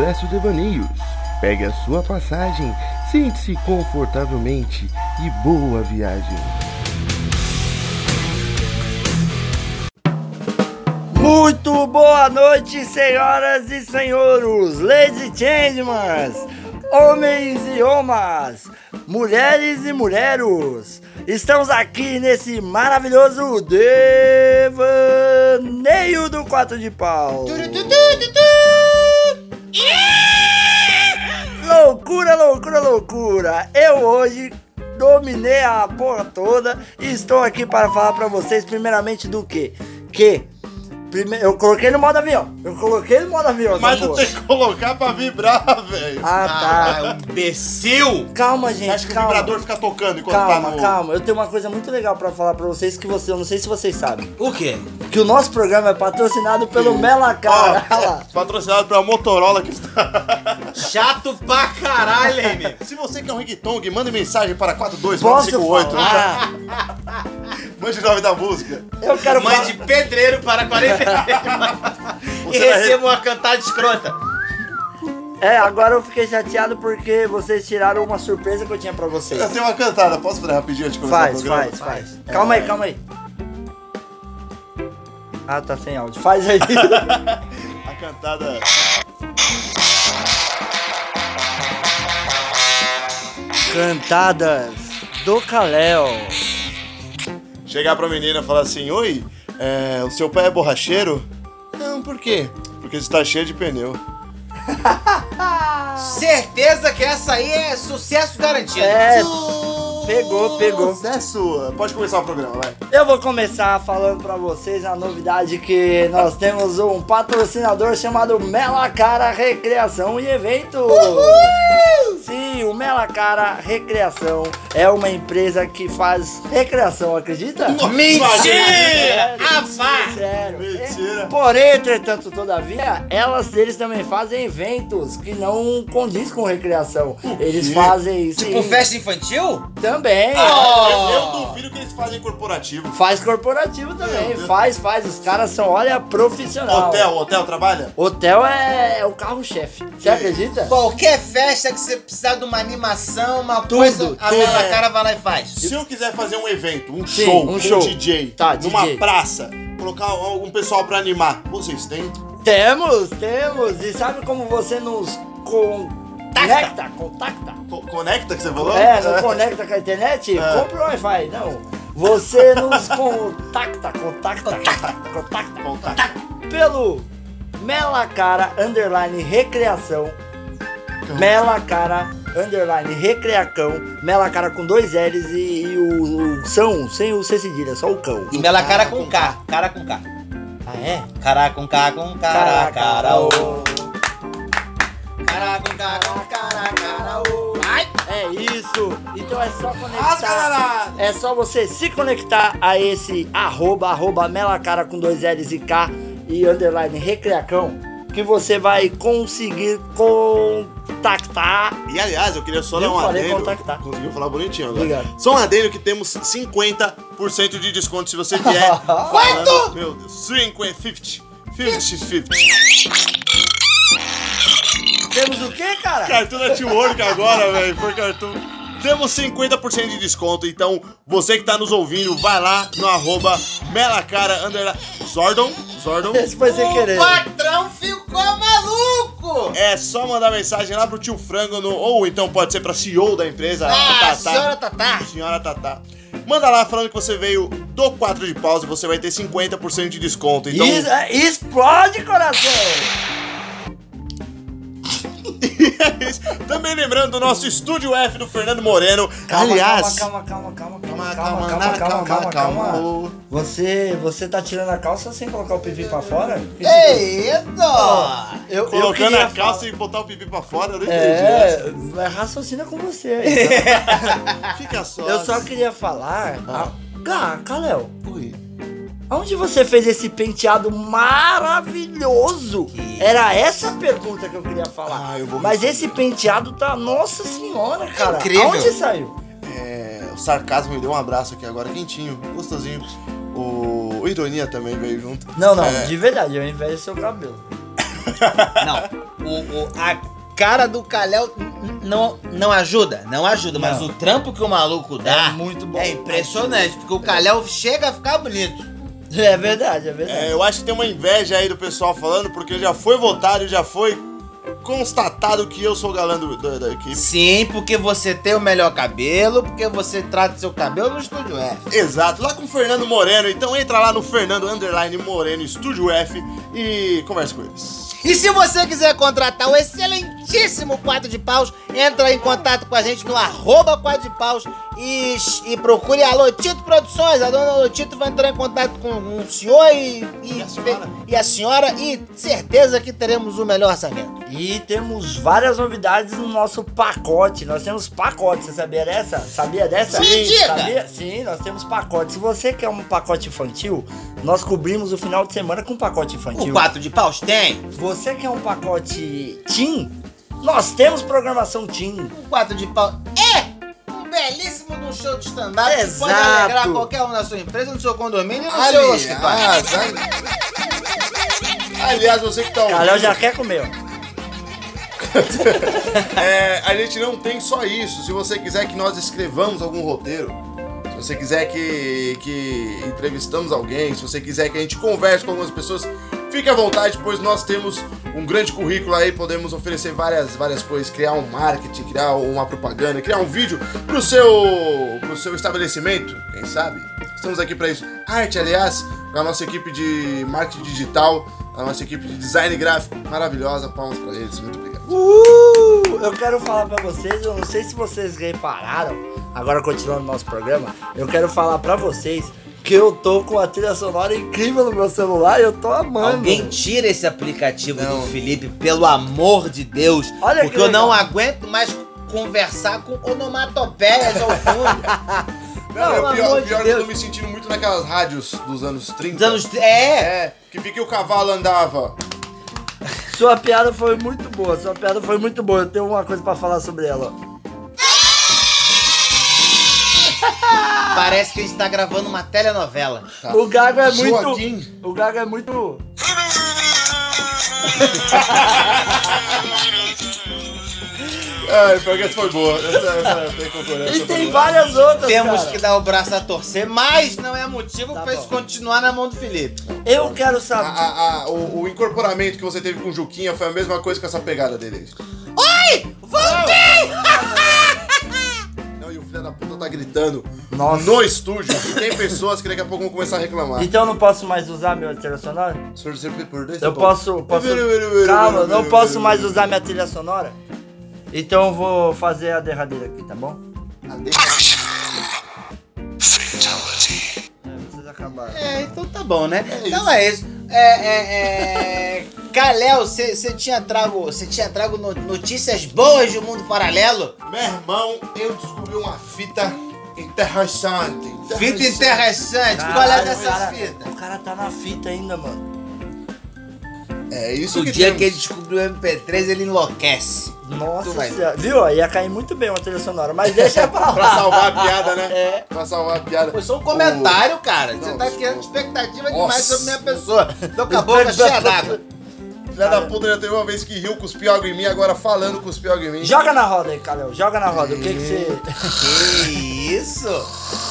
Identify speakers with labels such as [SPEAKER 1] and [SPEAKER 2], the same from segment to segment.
[SPEAKER 1] Expresso Devaneios. Pegue a sua passagem, sente-se confortavelmente e boa viagem.
[SPEAKER 2] Muito boa noite, senhoras e senhores, ladies e gentlemen, homens e omas, mulheres e mulheros. Estamos aqui nesse maravilhoso devaneio do quatro de pau. Loucura, loucura, loucura. Eu hoje dominei a porra toda e estou aqui para falar para vocês primeiramente do que? Que Prime... Eu coloquei no modo avião. Eu coloquei no modo avião.
[SPEAKER 3] Mas
[SPEAKER 2] porra.
[SPEAKER 3] tem que colocar pra vibrar, velho.
[SPEAKER 2] Ah, tá.
[SPEAKER 4] Ah, imbecil!
[SPEAKER 2] Calma, gente,
[SPEAKER 3] que o
[SPEAKER 2] calma.
[SPEAKER 3] vibrador fica tocando enquanto
[SPEAKER 2] Calma,
[SPEAKER 3] tá no...
[SPEAKER 2] calma. Eu tenho uma coisa muito legal pra falar pra vocês que você, eu não sei se vocês sabem.
[SPEAKER 4] O quê?
[SPEAKER 2] Que o nosso programa é patrocinado pelo lá.
[SPEAKER 3] Ó, patrocinado pela Motorola que está...
[SPEAKER 4] Chato pra caralho, hein,
[SPEAKER 3] Se você quer um ringtone, mande mensagem para
[SPEAKER 2] Posso
[SPEAKER 3] 42958.
[SPEAKER 2] falar?
[SPEAKER 3] Mande o nome da música.
[SPEAKER 2] Eu quero
[SPEAKER 4] Mãe
[SPEAKER 2] falar.
[SPEAKER 4] de pedreiro para 40 e receba uma cantada escrota.
[SPEAKER 2] É, agora eu fiquei chateado porque vocês tiraram uma surpresa que eu tinha pra vocês.
[SPEAKER 3] Eu tenho uma cantada, posso fazer rapidinho antes de começar o
[SPEAKER 2] Faz,
[SPEAKER 3] programa?
[SPEAKER 2] faz, faz. Calma aí, calma aí. Ah, tá sem áudio. Faz aí.
[SPEAKER 3] A cantada...
[SPEAKER 2] Cantadas do Caléu.
[SPEAKER 3] Chegar pra menina e falar assim, Oi, é, o seu pai é borracheiro? Não, por quê? Porque está cheio de pneu.
[SPEAKER 4] Certeza que essa aí é sucesso garantido.
[SPEAKER 2] É, pegou, pegou.
[SPEAKER 3] Sucesso! Pode começar o programa, vai.
[SPEAKER 2] Eu vou começar falando pra vocês a novidade que nós temos um patrocinador chamado Melacara Recreação e Eventos. Sim, o Melacara Recreação é uma empresa que faz recreação, acredita?
[SPEAKER 4] Mentira! Afá!
[SPEAKER 2] Sério.
[SPEAKER 3] Mentira.
[SPEAKER 2] Porém, entretanto, todavia, elas eles também fazem eventos que não condiz com recreação. Eles fazem
[SPEAKER 4] Tipo
[SPEAKER 2] sim,
[SPEAKER 4] festa infantil?
[SPEAKER 2] também.
[SPEAKER 3] Eu, eu duvido que eles fazem corporativo.
[SPEAKER 2] Faz corporativo também,
[SPEAKER 3] Meu Deus.
[SPEAKER 2] faz, faz. Os caras são, olha, profissional.
[SPEAKER 3] Hotel, hotel trabalha?
[SPEAKER 2] Hotel é, é o carro-chefe. Você acredita?
[SPEAKER 4] Qualquer festa que você precisar de uma animação, uma
[SPEAKER 2] Tudo,
[SPEAKER 4] coisa, a
[SPEAKER 2] tudo.
[SPEAKER 4] Mela Cara vai lá e faz.
[SPEAKER 3] Se eu quiser fazer um evento, um
[SPEAKER 2] Sim,
[SPEAKER 3] show,
[SPEAKER 2] um show.
[SPEAKER 3] DJ,
[SPEAKER 2] Tá,
[SPEAKER 3] numa
[SPEAKER 2] DJ.
[SPEAKER 3] praça, colocar algum pessoal pra animar, vocês têm?
[SPEAKER 2] Temos, temos. E sabe como você nos conecta? Contacta?
[SPEAKER 3] Co- Conecta que você falou?
[SPEAKER 2] É, não conecta com a internet?
[SPEAKER 3] É.
[SPEAKER 2] Compre o Wi-Fi. Não. Você nos contacta, contacta, contacta,
[SPEAKER 3] Contato.
[SPEAKER 2] pelo Melacara Underline Recreação. Melacara Underline Recreacão. Melacara com dois L's e, e o, o são sem o C cedilha, só o cão.
[SPEAKER 4] E Mela Cara com K. Cara com K.
[SPEAKER 2] Ah, é?
[SPEAKER 4] Cara com K com cara, cara, ô. Cara com K com cara, cara, ô.
[SPEAKER 2] É isso. Então é só conectar. É só você se conectar a esse arroba, arroba melacara com dois L's e K e underline recreacão que você vai conseguir contactar.
[SPEAKER 3] E aliás, eu queria só
[SPEAKER 2] Eu
[SPEAKER 3] dar um
[SPEAKER 2] falei
[SPEAKER 3] adendo.
[SPEAKER 2] contactar.
[SPEAKER 3] Conseguiu falar bonitinho agora.
[SPEAKER 2] Obrigado.
[SPEAKER 3] Só um adendo que temos 50% de desconto se você vier. Quanto? Meu Deus, 50, 50. 50, 50.
[SPEAKER 2] Temos o que, cara?
[SPEAKER 3] Cartoon Network agora, velho. Foi cartoon. Temos 50% de desconto, então você que tá nos ouvindo, vai lá no arroba melacara underline Zordon, Zordon.
[SPEAKER 2] Esse foi sem querer.
[SPEAKER 4] O patrão ficou maluco!
[SPEAKER 3] É só mandar mensagem lá pro tio Frango no, ou então pode ser pra CEO da empresa, a
[SPEAKER 4] Ah, senhora Tatá.
[SPEAKER 3] Senhora Tatá. Manda lá falando que você veio do 4 de pausa e você vai ter 50% de desconto. Então,
[SPEAKER 2] Is- é, explode, coração!
[SPEAKER 3] Também lembrando do nosso Estúdio F do Fernando Moreno.
[SPEAKER 2] Calma,
[SPEAKER 3] Aliás,
[SPEAKER 2] calma, calma, calma, calma, calma,
[SPEAKER 3] calma,
[SPEAKER 2] calma, calma, calma, calma,
[SPEAKER 3] calma.
[SPEAKER 2] Você, você tá tirando a calça sem colocar o pipi pra fora?
[SPEAKER 4] Eita!
[SPEAKER 2] Eu, eu
[SPEAKER 3] colocando
[SPEAKER 2] queria
[SPEAKER 3] a calça
[SPEAKER 2] falar-
[SPEAKER 3] e botar o pipi pra fora, eu não entendi essa.
[SPEAKER 2] É, raciocina com você aí.
[SPEAKER 3] Fica só.
[SPEAKER 2] Eu só queria falar.
[SPEAKER 3] Ah.
[SPEAKER 2] Ah, Kalel,
[SPEAKER 3] Ui.
[SPEAKER 2] Aonde você fez esse penteado maravilhoso?
[SPEAKER 4] Que-
[SPEAKER 2] Era essa a pergunta que eu queria falar.
[SPEAKER 3] Ah, eu vou
[SPEAKER 2] Mas esse penteado tá. Nossa senhora, cara.
[SPEAKER 4] Incrível.
[SPEAKER 2] Aonde saiu?
[SPEAKER 3] É, o sarcasmo me deu um abraço aqui agora, quentinho, gostosinho. O, o ironia também veio junto.
[SPEAKER 2] Não, não,
[SPEAKER 3] É.
[SPEAKER 2] de verdade, eu invejo seu cabelo.
[SPEAKER 4] Não, o, o- a cara do n- não, não ajuda, não ajuda, mas
[SPEAKER 2] Não.
[SPEAKER 4] o trampo que o maluco dá
[SPEAKER 2] É muito bom.
[SPEAKER 4] é impressionante, porque o Kalel chega a ficar bonito.
[SPEAKER 2] É verdade, é verdade.
[SPEAKER 3] É, eu acho que tem uma inveja aí do pessoal falando, porque já foi votado e já foi constatado que eu sou o galã do- do- da equipe.
[SPEAKER 4] Sim, porque você tem o melhor cabelo, porque você trata seu cabelo no estúdio F.
[SPEAKER 3] Exato, lá com o Fernando Moreno. Então entra lá no Fernando Underline Moreno Estúdio F e conversa com eles.
[SPEAKER 4] E se você quiser contratar o excelentíssimo Quadro de Paus, entra em contato com a gente no arroba Quadro de Paus e, e procure a Lotito Produções. A dona Lotito vai entrar em contato com o senhor e, e,
[SPEAKER 3] a senhora.
[SPEAKER 4] e a senhora e certeza que teremos o melhor orçamento.
[SPEAKER 2] E temos várias novidades no nosso pacote. Nós temos pacote, você sabia dessa? Sabia dessa?
[SPEAKER 4] Sim.
[SPEAKER 2] Sabia? Sim, nós temos pacote. Se você quer um pacote infantil, nós cobrimos o final de semana com um pacote
[SPEAKER 4] O
[SPEAKER 2] infantil.
[SPEAKER 4] Quadro de Paus tem.
[SPEAKER 2] Você quer um pacote teen? Nós temos programação teen.
[SPEAKER 4] O Quadro de Paus é um belíssimo show de stand-up que pode alegrar qualquer um na sua empresa, no seu condomínio e no seu escritório.
[SPEAKER 3] Aliás, aliás, você que tá ouvindo,
[SPEAKER 2] Carol já quer comer. ó.
[SPEAKER 3] é, a gente não tem só isso. Se você quiser que nós escrevamos algum roteiro, se você quiser que, que entrevistamos alguém, se você quiser que a gente converse com algumas pessoas, fique à vontade, pois nós temos um grande currículo aí, podemos oferecer várias, várias coisas, criar um marketing, criar uma propaganda, criar um vídeo pro seu, pro seu estabelecimento, quem sabe? Estamos aqui para isso. Arte, aliás, a nossa equipe de marketing digital, a nossa equipe de design gráfico maravilhosa, palmas para eles, muito obrigado.
[SPEAKER 2] Uh, eu quero falar pra vocês, eu não sei se vocês repararam, agora continuando o nosso programa, eu quero falar pra vocês que eu tô com a trilha sonora incrível no meu celular e eu tô amando.
[SPEAKER 4] Alguém tira esse aplicativo
[SPEAKER 3] Não.
[SPEAKER 4] do Felipe, pelo amor de Deus.
[SPEAKER 2] Olha
[SPEAKER 4] porque
[SPEAKER 2] que
[SPEAKER 4] eu não aguento mais conversar com onomatopeias ao fundo.
[SPEAKER 3] Não,
[SPEAKER 4] Pelo
[SPEAKER 3] o pior,
[SPEAKER 4] amor de
[SPEAKER 3] pior é que eu tô me sentindo muito naquelas rádios dos anos 30.
[SPEAKER 4] Dos anos- é,
[SPEAKER 3] É, que fica que o cavalo andava.
[SPEAKER 2] Sua piada foi muito boa, sua piada foi muito boa. Eu tenho uma coisa pra falar sobre ela.
[SPEAKER 4] Parece que a gente tá gravando uma telenovela.
[SPEAKER 3] Tá.
[SPEAKER 2] O Gago é muito.
[SPEAKER 3] Joaquim.
[SPEAKER 2] O Gago é muito.
[SPEAKER 3] Ai, pior que essa foi boa. Essa, essa tem concorrência.
[SPEAKER 2] E tem várias outras.
[SPEAKER 4] Temos
[SPEAKER 2] cara.
[SPEAKER 4] que dar o braço a torcer, mas não é motivo
[SPEAKER 2] Tá
[SPEAKER 4] pra isso
[SPEAKER 2] bom.
[SPEAKER 4] continuar na mão do Felipe.
[SPEAKER 2] Eu quero
[SPEAKER 3] A-
[SPEAKER 2] saber.
[SPEAKER 3] a- a- o, o incorporamento que você teve com o Juquinha foi a mesma coisa com essa pegada dele.
[SPEAKER 4] Voltei!
[SPEAKER 3] Gritando
[SPEAKER 2] Nossa.
[SPEAKER 3] no estúdio. E tem pessoas que daqui a pouco vão começar a reclamar.
[SPEAKER 2] Então eu não posso mais usar meu trilha sonora?
[SPEAKER 3] Senhor, sempre por dois
[SPEAKER 2] Eu posso. posso... Calma, não posso mais usar minha trilha sonora? Então eu vou fazer a derradeira aqui, tá bom?
[SPEAKER 3] Ah, deixa-
[SPEAKER 2] É, vocês acabaram.
[SPEAKER 4] É, então tá bom, né?
[SPEAKER 3] É
[SPEAKER 4] então é isso. É, é, é... Kalel, você tinha trago, você tinha trago no- notícias boas do mundo paralelo?
[SPEAKER 3] Meu irmão, eu descobri uma fita interessante.
[SPEAKER 4] Fita interessante. Qual é
[SPEAKER 2] Caralho,
[SPEAKER 4] dessas
[SPEAKER 2] o cara-
[SPEAKER 4] fitas?
[SPEAKER 2] O cara tá na fita ainda, mano.
[SPEAKER 3] É isso
[SPEAKER 4] O
[SPEAKER 3] que
[SPEAKER 4] dia
[SPEAKER 3] temos.
[SPEAKER 4] que ele descobriu o MP3, ele enlouquece.
[SPEAKER 2] Nossa senhora. Viu? Ia cair muito bem uma trilha sonora, mas deixa pra lá.
[SPEAKER 3] Pra salvar a piada, né?
[SPEAKER 2] É.
[SPEAKER 3] Pra salvar a piada.
[SPEAKER 4] Foi só um comentário, cara. Você
[SPEAKER 3] Não,
[SPEAKER 4] tá
[SPEAKER 3] isso-
[SPEAKER 4] criando expectativa
[SPEAKER 3] Nossa.
[SPEAKER 4] demais sobre minha pessoa. Tô com a boca cheia d'água.
[SPEAKER 3] Filha da puta já teve uma vez que riu, cuspiu água em mim, agora falando cuspiu água em mim.
[SPEAKER 2] Joga na roda aí, Calil. Joga na roda. O que que você.
[SPEAKER 4] Que isso?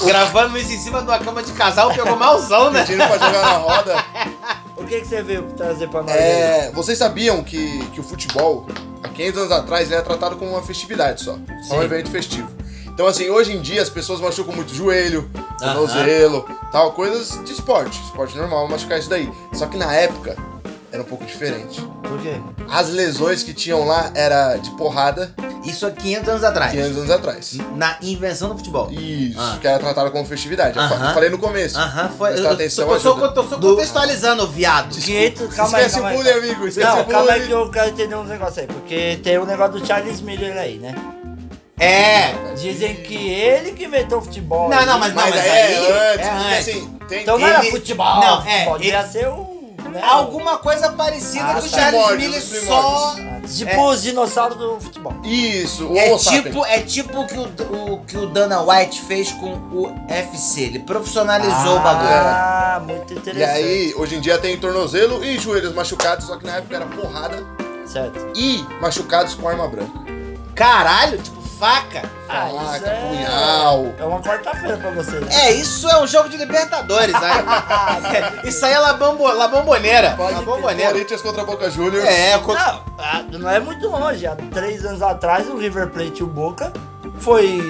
[SPEAKER 4] Gravando isso em cima de uma cama de casal pegou malzão, né?
[SPEAKER 3] Pedindo pra jogar na roda.
[SPEAKER 2] O que que você veio trazer pra nós? aí?
[SPEAKER 3] É, vocês sabiam que, que o futebol, há 500 anos atrás, era tratado como uma festividade só. Só um evento festivo. Então, assim, hoje em dia as pessoas machucam muito joelho, tornozelo, tal, coisas de esporte. Esporte normal, machucar isso daí. Só que na época era um pouco diferente.
[SPEAKER 2] Por quê?
[SPEAKER 3] As lesões que tinham lá era de porrada
[SPEAKER 4] Isso há 500 anos atrás.
[SPEAKER 3] 500 anos atrás.
[SPEAKER 4] Na invenção do futebol.
[SPEAKER 3] Isso,
[SPEAKER 4] Ah.
[SPEAKER 3] que era tratado como festividade. Eu fa-
[SPEAKER 4] Aham.
[SPEAKER 3] Eu falei no começo.
[SPEAKER 4] Aham, foi. Eu,
[SPEAKER 3] Prestar
[SPEAKER 4] eu,
[SPEAKER 3] atenção,
[SPEAKER 4] eu,
[SPEAKER 3] ajuda.
[SPEAKER 4] tô só
[SPEAKER 2] Do-
[SPEAKER 4] contextualizando, viado.
[SPEAKER 2] 500. Calma aí,
[SPEAKER 3] Esquece
[SPEAKER 2] calma
[SPEAKER 3] o
[SPEAKER 2] aí.
[SPEAKER 3] bullying, amigo. Esquece
[SPEAKER 2] Não,
[SPEAKER 3] o
[SPEAKER 2] calma aí
[SPEAKER 3] bullying.
[SPEAKER 2] que eu quero entender um negócio aí. Porque tem o negócio do Charles Miller aí, né?
[SPEAKER 4] É.
[SPEAKER 2] Dizem que ele que inventou o futebol.
[SPEAKER 4] Não,
[SPEAKER 2] aí.
[SPEAKER 4] não, mas-
[SPEAKER 3] Mas,
[SPEAKER 4] mas
[SPEAKER 3] é,
[SPEAKER 4] aí-
[SPEAKER 3] antes,
[SPEAKER 4] é antes.
[SPEAKER 3] assim, tem...
[SPEAKER 2] Então não era futebol.
[SPEAKER 4] não, é, ele-
[SPEAKER 2] devia ser o. né?
[SPEAKER 4] Alguma coisa parecida
[SPEAKER 2] Ah,
[SPEAKER 4] que o. Charles Miller só.
[SPEAKER 2] Tipo os dinossauros do futebol.
[SPEAKER 3] Isso, o
[SPEAKER 4] É
[SPEAKER 3] sapiens.
[SPEAKER 4] tipo, é tipo o que o, o que o Dana White fez com o FC. Ele profissionalizou o bagulho.
[SPEAKER 2] Ah, muito
[SPEAKER 3] E
[SPEAKER 2] interessante.
[SPEAKER 3] aí, hoje em dia tem tornozelo e joelhos machucados, só que na época era porrada
[SPEAKER 2] Certo.
[SPEAKER 3] e machucados com arma branca.
[SPEAKER 4] Caralho, tipo faca.
[SPEAKER 2] Ah,
[SPEAKER 3] Faca,
[SPEAKER 2] é...
[SPEAKER 3] punhal.
[SPEAKER 2] É uma quarta-feira pra você. né?
[SPEAKER 4] É, isso é um jogo de Libertadores, né? isso aí é la, bambo, la bomboneira. La bomboneira.
[SPEAKER 3] Corinthians contra Boca Juniors.
[SPEAKER 4] É, co-
[SPEAKER 2] Não, ah, não é muito longe. Há três anos atrás, o River Plate e o Boca foi...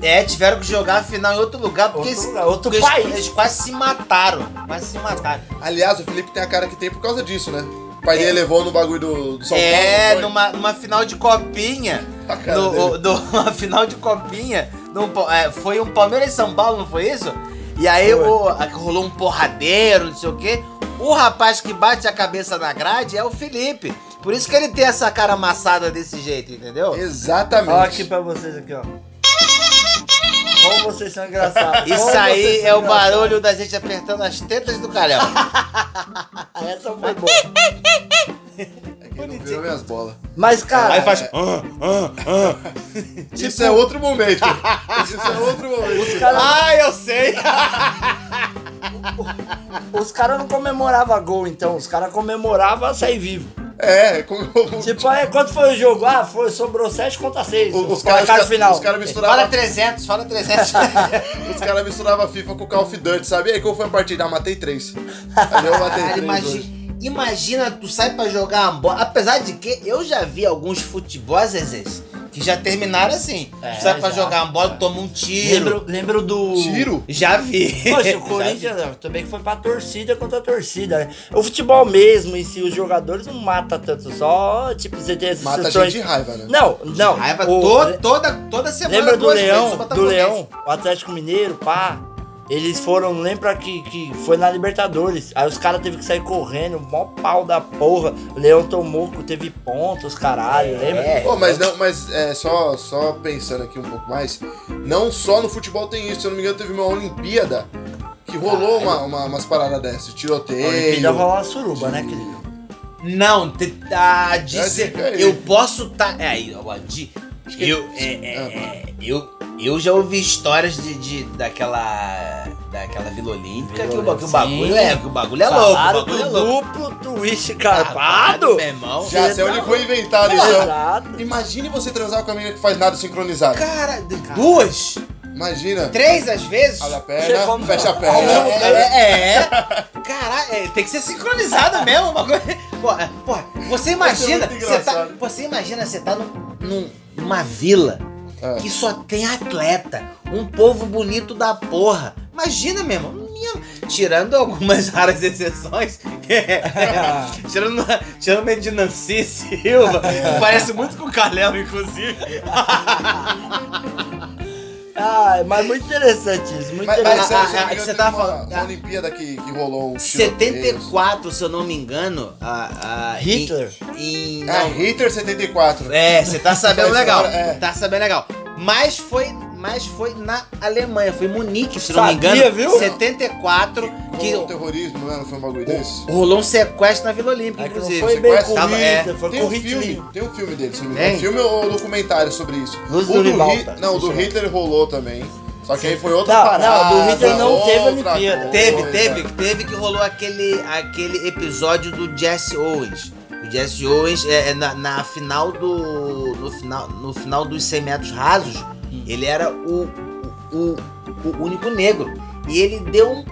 [SPEAKER 4] é, tiveram que jogar a final em outro lugar, porque,
[SPEAKER 2] Outro
[SPEAKER 4] esse-
[SPEAKER 2] lugar, outro
[SPEAKER 4] porque
[SPEAKER 2] país.
[SPEAKER 4] Eles, eles quase se mataram. Quase se mataram.
[SPEAKER 3] Aliás, o Felipe tem a cara que tem por causa disso, né? O pai dele levou no bagulho do, do São
[SPEAKER 4] é,
[SPEAKER 3] Paulo. não
[SPEAKER 4] numa, numa final de copinha.
[SPEAKER 3] A
[SPEAKER 4] No,
[SPEAKER 3] dele.
[SPEAKER 4] o- do- uma final de copinha. pa- é, foi um Palmeiras e São Paulo, não foi isso? E aí o, a- rolou um porradeiro, não sei o quê. O rapaz que bate a cabeça na grade é o Felipe. Por isso que ele tem essa cara amassada desse jeito, entendeu?
[SPEAKER 3] foi? Exatamente.
[SPEAKER 2] Ó, aqui pra vocês aqui, ó. Como vocês são engraçados.
[SPEAKER 4] Isso
[SPEAKER 2] Como
[SPEAKER 4] aí é o barulho da gente apertando as tetas do calhão.
[SPEAKER 2] Essa foi boa.
[SPEAKER 3] É que não virou minhas bolas.
[SPEAKER 2] Mas, cara,
[SPEAKER 4] Aí faz.
[SPEAKER 3] Isso é outro momento. Isso é outro momento.
[SPEAKER 2] os caras
[SPEAKER 4] Ah, eu sei!
[SPEAKER 2] os cara não comemoravam gol, então. Os caras comemoravam sair vivo.
[SPEAKER 3] É, como
[SPEAKER 2] Tipo, aí, quanto foi o jogo? Ah, foi, sobrou 7 contra 6.
[SPEAKER 3] os, os
[SPEAKER 2] caras
[SPEAKER 3] caras
[SPEAKER 2] final.
[SPEAKER 3] os caras
[SPEAKER 4] Fala
[SPEAKER 3] misturavam
[SPEAKER 4] 300, fala 300.
[SPEAKER 3] os caras misturavam FIFA com Call of Duty, sabe? E aí qual foi a partida? Ah, matei três. Aí eu matei
[SPEAKER 4] Cara,
[SPEAKER 3] três.
[SPEAKER 4] imagina,
[SPEAKER 3] hoje.
[SPEAKER 4] Imagina tu sai pra jogar uma bola. Apesar de que eu já vi alguns futebols, Zezés, que já terminaram assim.
[SPEAKER 2] É,
[SPEAKER 4] tu sai pra
[SPEAKER 2] já.
[SPEAKER 4] jogar uma bola, toma um tiro.
[SPEAKER 2] Lembro, lembro do.
[SPEAKER 3] Tiro?
[SPEAKER 4] Já vi.
[SPEAKER 2] Poxa, o Corinthians também que foi pra torcida contra a torcida. né? O futebol mesmo, em si, os jogadores não matam tanto, só, tipo, você tem essas
[SPEAKER 3] Mata a
[SPEAKER 2] sessões-
[SPEAKER 3] gente de raiva, né?
[SPEAKER 2] Não, não.
[SPEAKER 4] Raiva
[SPEAKER 2] o-
[SPEAKER 4] to- toda, toda semana.
[SPEAKER 2] Lembra do Leão, do. Leão, o Atlético Mineiro, pá. Eles foram, lembra que, que foi na Libertadores. Aí os caras teve que sair correndo, mó pau da porra. O Leão tomou, teve pontos, caralho, lembra?
[SPEAKER 4] É.
[SPEAKER 3] Pô, mas não, mas é, só, só pensando aqui um pouco mais, não só no futebol tem isso, se eu não me engano, teve uma Olimpíada que rolou uma, uma- umas paradas dessas,
[SPEAKER 2] A Olimpíada
[SPEAKER 3] tiroteio.
[SPEAKER 2] rolar uma suruba, né, querido?
[SPEAKER 4] Não, ah, de
[SPEAKER 3] É,
[SPEAKER 4] ser- eu posso tá. É aí, ó, de, eu, é, é, é, eu, eu já ouvi histórias de, de daquela daquela Vila Olímpica que o, que o bagulho é, que o bagulho é louco, o
[SPEAKER 2] Falaram
[SPEAKER 4] bagulho é louco.
[SPEAKER 2] duplo twist
[SPEAKER 4] Carpado, meu irmão.
[SPEAKER 3] Já sei onde foi inventado então. Imagine você transar com a menina que faz nada sincronizado.
[SPEAKER 4] Cara, de- duas,
[SPEAKER 3] Imagina.
[SPEAKER 4] três às vezes.
[SPEAKER 3] Abre a perna,
[SPEAKER 2] come-
[SPEAKER 3] fecha a perna.
[SPEAKER 2] mesmo
[SPEAKER 4] É, é, é. Caralho, é, tem que ser sincronizado mesmo. Uma coisa. Porra, porra, você imagina. Você, tá, você imagina, você tá num, num- numa vila
[SPEAKER 3] É.
[SPEAKER 4] que só tem atleta. Um povo bonito da porra. Imagina, meu irmão. minha- Tirando algumas raras exceções. tirando, tirando meio de Nancy Silva. que Parece muito com o Carlão, inclusive.
[SPEAKER 2] Ah, mas muito interessante isso, muito
[SPEAKER 3] Mas,
[SPEAKER 2] interessante.
[SPEAKER 3] mas se eu
[SPEAKER 4] Ah,
[SPEAKER 3] não me
[SPEAKER 4] ah, você
[SPEAKER 3] teve
[SPEAKER 4] tava
[SPEAKER 3] uma,
[SPEAKER 4] falando- ah.
[SPEAKER 3] Olimpíada que, que rolou um tiroteio.
[SPEAKER 4] 74, se eu não me engano. a- a-
[SPEAKER 2] Hitler.
[SPEAKER 4] Em, em,
[SPEAKER 3] Ah,
[SPEAKER 4] não,
[SPEAKER 3] Hitler 74.
[SPEAKER 4] É, você tá sabendo legal.
[SPEAKER 3] é.
[SPEAKER 4] Tá sabendo legal. Mas foi, mas foi na Alemanha, foi em Munique, se não me
[SPEAKER 2] Sabia,
[SPEAKER 4] engano.
[SPEAKER 2] viu?
[SPEAKER 4] 74, que
[SPEAKER 3] Rolou um terrorismo, não, é? não foi um bagulho desse?
[SPEAKER 4] rolou um sequestro na Vila Olímpica,
[SPEAKER 2] É que não
[SPEAKER 4] inclusive.
[SPEAKER 2] foi bem
[SPEAKER 3] sequestro?
[SPEAKER 4] Tava- é.
[SPEAKER 2] foi
[SPEAKER 3] Tem um filme, tem um filme dele, se não me
[SPEAKER 4] Tem?
[SPEAKER 3] engano. Filme ou documentário sobre isso.
[SPEAKER 2] Luz
[SPEAKER 3] o
[SPEAKER 2] do
[SPEAKER 3] do,
[SPEAKER 2] Ribalta,
[SPEAKER 3] Hi- não, o do. Hitler rolou também. Só que aí foi outra
[SPEAKER 2] Não,
[SPEAKER 3] parada.
[SPEAKER 2] não, do Hitler não teve
[SPEAKER 3] outra
[SPEAKER 2] Olimpíada.
[SPEAKER 3] coisa.
[SPEAKER 4] Teve, teve, teve que rolou aquele, aquele episódio do Jesse Owens. O Jesse Owens é, é na, na final do. No final, no final dos 100 metros rasos, ele era o, o, o único negro. E ele deu um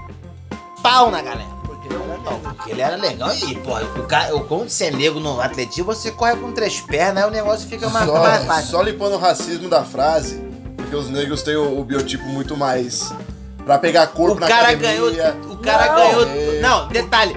[SPEAKER 4] pau na galera.
[SPEAKER 2] Porque ele era
[SPEAKER 4] Não,
[SPEAKER 2] negro.
[SPEAKER 4] porque ele era legal e, porra, o cara, o- quando você é negro no atletismo, você corre com três pernas, aí o negócio fica mais, mais
[SPEAKER 3] Só,
[SPEAKER 4] fácil.
[SPEAKER 3] só limpando o racismo da frase, porque os negros têm o, o biotipo muito mais. Pra pegar corpo
[SPEAKER 4] O
[SPEAKER 3] na
[SPEAKER 4] cara
[SPEAKER 3] academia.
[SPEAKER 4] ganhou. O cara
[SPEAKER 2] Não.
[SPEAKER 4] ganhou.
[SPEAKER 3] É.
[SPEAKER 4] Não, detalhe.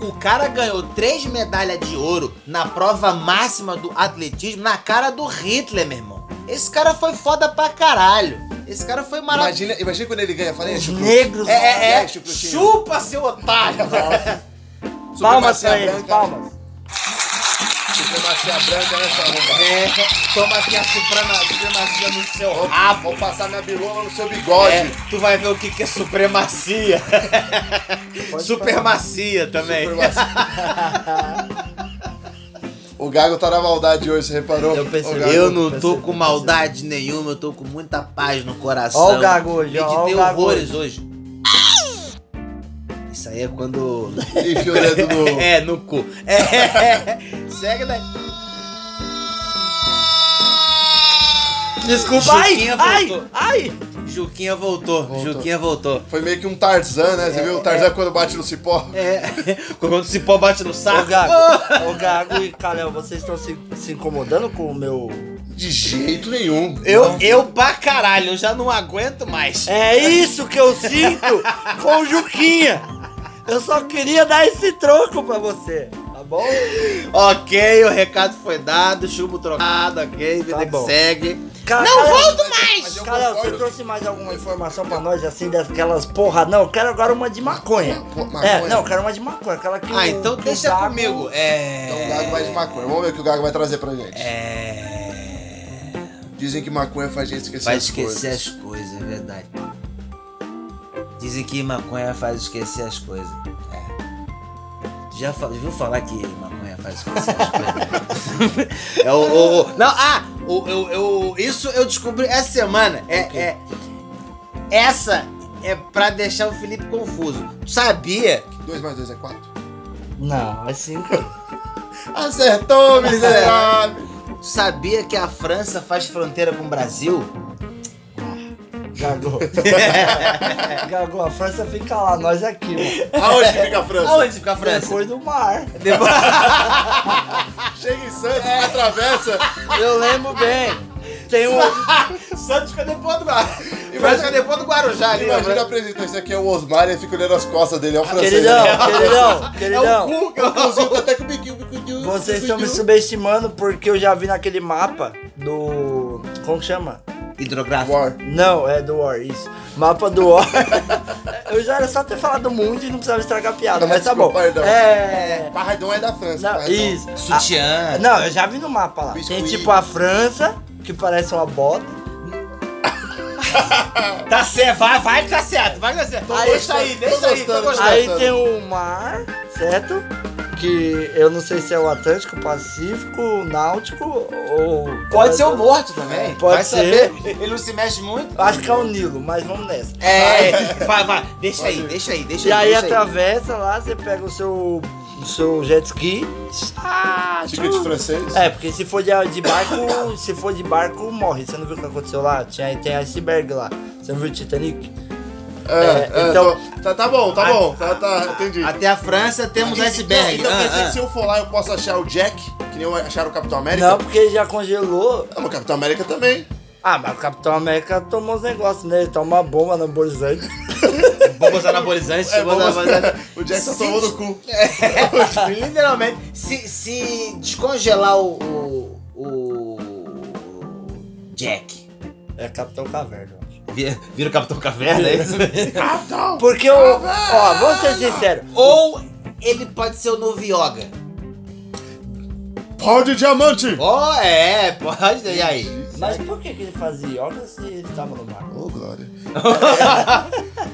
[SPEAKER 4] O cara ganhou três medalhas de ouro na prova máxima do atletismo na cara do Hitler, meu irmão. Esse cara foi foda pra caralho. Esse cara foi maravilhoso.
[SPEAKER 3] Imagina, imagina quando ele ganha, fala aí,
[SPEAKER 2] Os
[SPEAKER 3] Chucrute.
[SPEAKER 2] negros.
[SPEAKER 4] É, é, é. Chupa, seu otário.
[SPEAKER 2] Palmas
[SPEAKER 3] Supremacia
[SPEAKER 2] pra
[SPEAKER 3] branca.
[SPEAKER 2] palmas.
[SPEAKER 3] Supremacia branca, sua arrombada?
[SPEAKER 4] É, toma aqui a suprema, supremacia no seu
[SPEAKER 3] Vou,
[SPEAKER 4] rabo.
[SPEAKER 3] vou passar minha bilola no seu bigode.
[SPEAKER 4] É, tu vai ver o que, que é supremacia. Supermacia também.
[SPEAKER 3] Supremacia. o Gago tá na maldade hoje, você reparou?
[SPEAKER 2] Eu percebi.
[SPEAKER 3] Gago-
[SPEAKER 4] Eu não tô
[SPEAKER 2] Percebi,
[SPEAKER 4] com maldade nenhuma, eu tô com muita paz no coração.
[SPEAKER 2] Ó o Gago hoje, ó,
[SPEAKER 4] Meditei
[SPEAKER 2] ó o Gago
[SPEAKER 4] horrores hoje. Isso aí é quando.
[SPEAKER 3] Enfia o dedo no...
[SPEAKER 4] É, no cu. É. Segue daí.
[SPEAKER 2] Desculpa, ai, ai, ai.
[SPEAKER 4] Juquinha voltou.
[SPEAKER 3] Voltou.
[SPEAKER 4] Juquinha voltou.
[SPEAKER 3] Foi meio que um Tarzan, né? Você viu o Tarzan quando bate no cipó?
[SPEAKER 4] É. Quando o cipó bate no
[SPEAKER 2] Ô
[SPEAKER 4] saco.
[SPEAKER 2] Gago, ô Gago e Kalel, vocês estão se, se incomodando com o meu.
[SPEAKER 3] De jeito nenhum.
[SPEAKER 4] Eu, eu pra caralho, eu já não aguento mais.
[SPEAKER 2] É isso que eu sinto com o Juquinha. Eu só queria dar esse troco pra você, bom?
[SPEAKER 4] Ok, o recado foi dado, chumbo trocado, ok, vida
[SPEAKER 2] Tá
[SPEAKER 4] que segue.
[SPEAKER 2] Ca-
[SPEAKER 4] Não
[SPEAKER 2] Kalel,
[SPEAKER 4] volto mais!
[SPEAKER 2] Kalel, você trouxe mais alguma informação pra nós, assim, daquelas porra? Não, eu quero agora uma de maconha.
[SPEAKER 3] Pô, maconha.
[SPEAKER 2] É, não, eu quero uma de maconha, aquela que
[SPEAKER 4] Ah,
[SPEAKER 2] o-
[SPEAKER 4] então
[SPEAKER 2] que
[SPEAKER 4] deixa
[SPEAKER 2] Gago-
[SPEAKER 4] comigo. É.
[SPEAKER 3] Então o Gago vai de maconha. Vamos ver o que o Gago vai trazer pra gente.
[SPEAKER 4] É.
[SPEAKER 3] Dizem que maconha faz a gente esquecer
[SPEAKER 4] Faz
[SPEAKER 3] as
[SPEAKER 4] esquecer
[SPEAKER 3] coisas.
[SPEAKER 4] as coisas, é verdade. Dizem que maconha faz esquecer as coisas. É. Já fa- viu falar que maconha faz as coisas? é o, o- o- Não, ah! O, eu, eu- isso eu descobri essa semana. É,
[SPEAKER 3] O quê?
[SPEAKER 4] é, essa é pra deixar o Felipe confuso. Tu sabia?
[SPEAKER 3] 2 mais 2 é 4.
[SPEAKER 2] Não, é cinco.
[SPEAKER 3] Acertou, miserável!
[SPEAKER 4] Tu sabia que a França faz fronteira com o Brasil?
[SPEAKER 2] Gago. Gago, a França fica lá, nós aqui, mano.
[SPEAKER 3] Aonde fica a França?
[SPEAKER 4] Aonde fica a França?
[SPEAKER 2] Depois do mar.
[SPEAKER 4] Depois-
[SPEAKER 3] Chega em Santos, atravessa.
[SPEAKER 2] Eu lembro bem. Tem um.
[SPEAKER 4] Santos fica depois do Guarujá. França fica depois do Guarujá ali,
[SPEAKER 3] Imagina
[SPEAKER 4] né?
[SPEAKER 3] apresentar isso aqui é o Osmar e ele fica olhando as costas dele, é o francês.
[SPEAKER 2] Queridão,
[SPEAKER 3] né?
[SPEAKER 2] queridão,
[SPEAKER 4] É o
[SPEAKER 2] queridão.
[SPEAKER 4] cu que eu
[SPEAKER 3] O cozinho tá até com o biquinho, o biquinho.
[SPEAKER 2] Vocês estão me subestimando porque eu já vi naquele mapa do. Como que chama?
[SPEAKER 4] Hidrográfico.
[SPEAKER 3] War.
[SPEAKER 2] Não, é do War, isso. Mapa do War. eu já era só ter falado do mundo e não precisava estragar a piada, mas tá bom.
[SPEAKER 3] Desculpa, perdão.
[SPEAKER 2] É.
[SPEAKER 3] Parradão é da França.
[SPEAKER 2] Não, isso.
[SPEAKER 4] Sutiã.
[SPEAKER 2] Ah, não, eu já vi no mapa lá.
[SPEAKER 3] Biscuit.
[SPEAKER 2] Tem tipo a França, que parece uma bota.
[SPEAKER 4] Tá certo, vai, vai que tá certo, vai que tá certo.
[SPEAKER 2] Aí,
[SPEAKER 4] deixa aí,
[SPEAKER 3] tô
[SPEAKER 4] deixa aí, tô
[SPEAKER 3] gostando.
[SPEAKER 2] Aí tem o mar, certo? Que eu não sei se é o Atlântico, o Pacífico, o Náutico ou.
[SPEAKER 4] Pode ser o norte também.
[SPEAKER 2] Pode
[SPEAKER 4] vai
[SPEAKER 2] ser.
[SPEAKER 4] saber. Ele não se mexe muito.
[SPEAKER 2] Acho que é o Nilo, mas vamos nessa.
[SPEAKER 4] É, vai, vai. Deixa aí, deixa aí, deixa
[SPEAKER 2] E
[SPEAKER 4] aí.
[SPEAKER 2] aí
[SPEAKER 4] deixa
[SPEAKER 2] atravessa lá, você pega o seu, o seu jet ski. Ah,
[SPEAKER 3] Ticket
[SPEAKER 2] tchu.
[SPEAKER 3] francês?
[SPEAKER 2] É, porque se for de, de barco, se for de barco, morre. Você não viu o que aconteceu lá? Tinha, tem iceberg lá. Você não viu o Titanic?
[SPEAKER 3] É,
[SPEAKER 2] É,
[SPEAKER 3] é,
[SPEAKER 2] então-
[SPEAKER 3] tá, tá bom, tá bom. Tá, tá, entendi.
[SPEAKER 4] Até a França temos iceberg.
[SPEAKER 3] Então, então quer
[SPEAKER 4] Ah,
[SPEAKER 3] dizer que
[SPEAKER 4] ah.
[SPEAKER 3] se eu for lá eu posso achar o Jack, que nem eu acharam o Capitão América?
[SPEAKER 2] Não, porque ele já congelou.
[SPEAKER 3] Não, mas o Capitão América também.
[SPEAKER 2] Ah, mas o Capitão América tomou os negócios, né? Ele toma uma bomba anabolizante.
[SPEAKER 4] Bombas anabolizantes,
[SPEAKER 3] É,
[SPEAKER 4] bombas anabolizantes.
[SPEAKER 3] o Jack só
[SPEAKER 4] Se-
[SPEAKER 3] tomou no cu.
[SPEAKER 4] É, literalmente. Se, se descongelar o, o, o Jack,
[SPEAKER 2] É Capitão Caverna.
[SPEAKER 4] Vira, o Capitão Caverna, é isso?
[SPEAKER 3] Capitão!
[SPEAKER 2] Porque o. Ó, vamos ser sinceros.
[SPEAKER 4] Ou ele pode ser o novo Yoga.
[SPEAKER 3] Pau de diamante!
[SPEAKER 4] Ó, é, pode. E aí?
[SPEAKER 2] Mas por que, que ele fazia yoga se ele tava no mar?
[SPEAKER 3] Ô, Glória.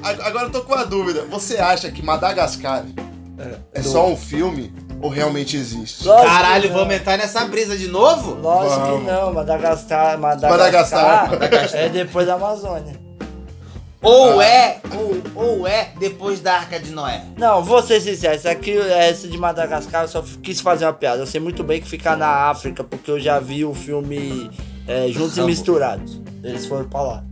[SPEAKER 3] Ag- Agora eu tô com uma dúvida. Você acha que Madagascar é
[SPEAKER 2] Do-
[SPEAKER 3] só um filme ou realmente existe?
[SPEAKER 2] Lógico
[SPEAKER 4] Caralho, vamos entrar nessa brisa de novo?
[SPEAKER 2] Lógico
[SPEAKER 3] Vamos.
[SPEAKER 2] que não, Madagascar, Madagascar,
[SPEAKER 3] Madagascar.
[SPEAKER 4] Madagascar.
[SPEAKER 2] é depois da Amazônia.
[SPEAKER 4] Ou
[SPEAKER 3] Ah.
[SPEAKER 4] é, ou, ou é depois da Arca de Noé?
[SPEAKER 2] Não, vou ser sincero, isso aqui, esse de Madagascar, eu só quis fazer uma piada. Eu sei muito bem que fica na África, porque eu já vi o filme é, Juntos
[SPEAKER 4] Rambo.
[SPEAKER 2] e Misturados. Eles foram pra lá.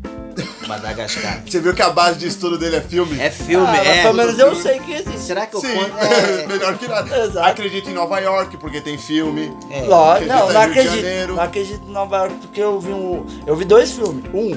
[SPEAKER 4] Madagascar.
[SPEAKER 3] Você viu que a base de estudo dele é filme?
[SPEAKER 4] É filme,
[SPEAKER 2] Ah,
[SPEAKER 4] é.
[SPEAKER 2] pelo menos eu sei que existe.
[SPEAKER 4] Será que eu
[SPEAKER 3] Sim,
[SPEAKER 4] conto? É,
[SPEAKER 3] melhor que nada.
[SPEAKER 2] Exato.
[SPEAKER 3] Acredito em Nova York, porque tem filme.
[SPEAKER 4] é.
[SPEAKER 2] Lógico, não, não acredito. Não acredito em Nova York, porque eu vi um. Eu vi dois filmes. Um,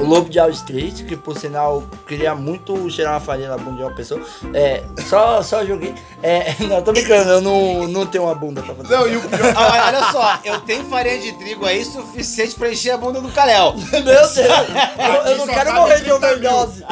[SPEAKER 2] O Lobo de Wall Street, que por sinal queria muito cheirar uma farinha na bunda de uma pessoa. É, só, só joguei. É, não, tô brincando, eu não, não tenho uma bunda pra fazer.
[SPEAKER 3] Não, e o pior.
[SPEAKER 4] Ah, Olha só, eu tenho farinha de trigo aí suficiente pra encher a bunda do Calhau.
[SPEAKER 2] Meu Deus, eu, eu não quero morrer de
[SPEAKER 3] 30 mil.
[SPEAKER 2] overdose.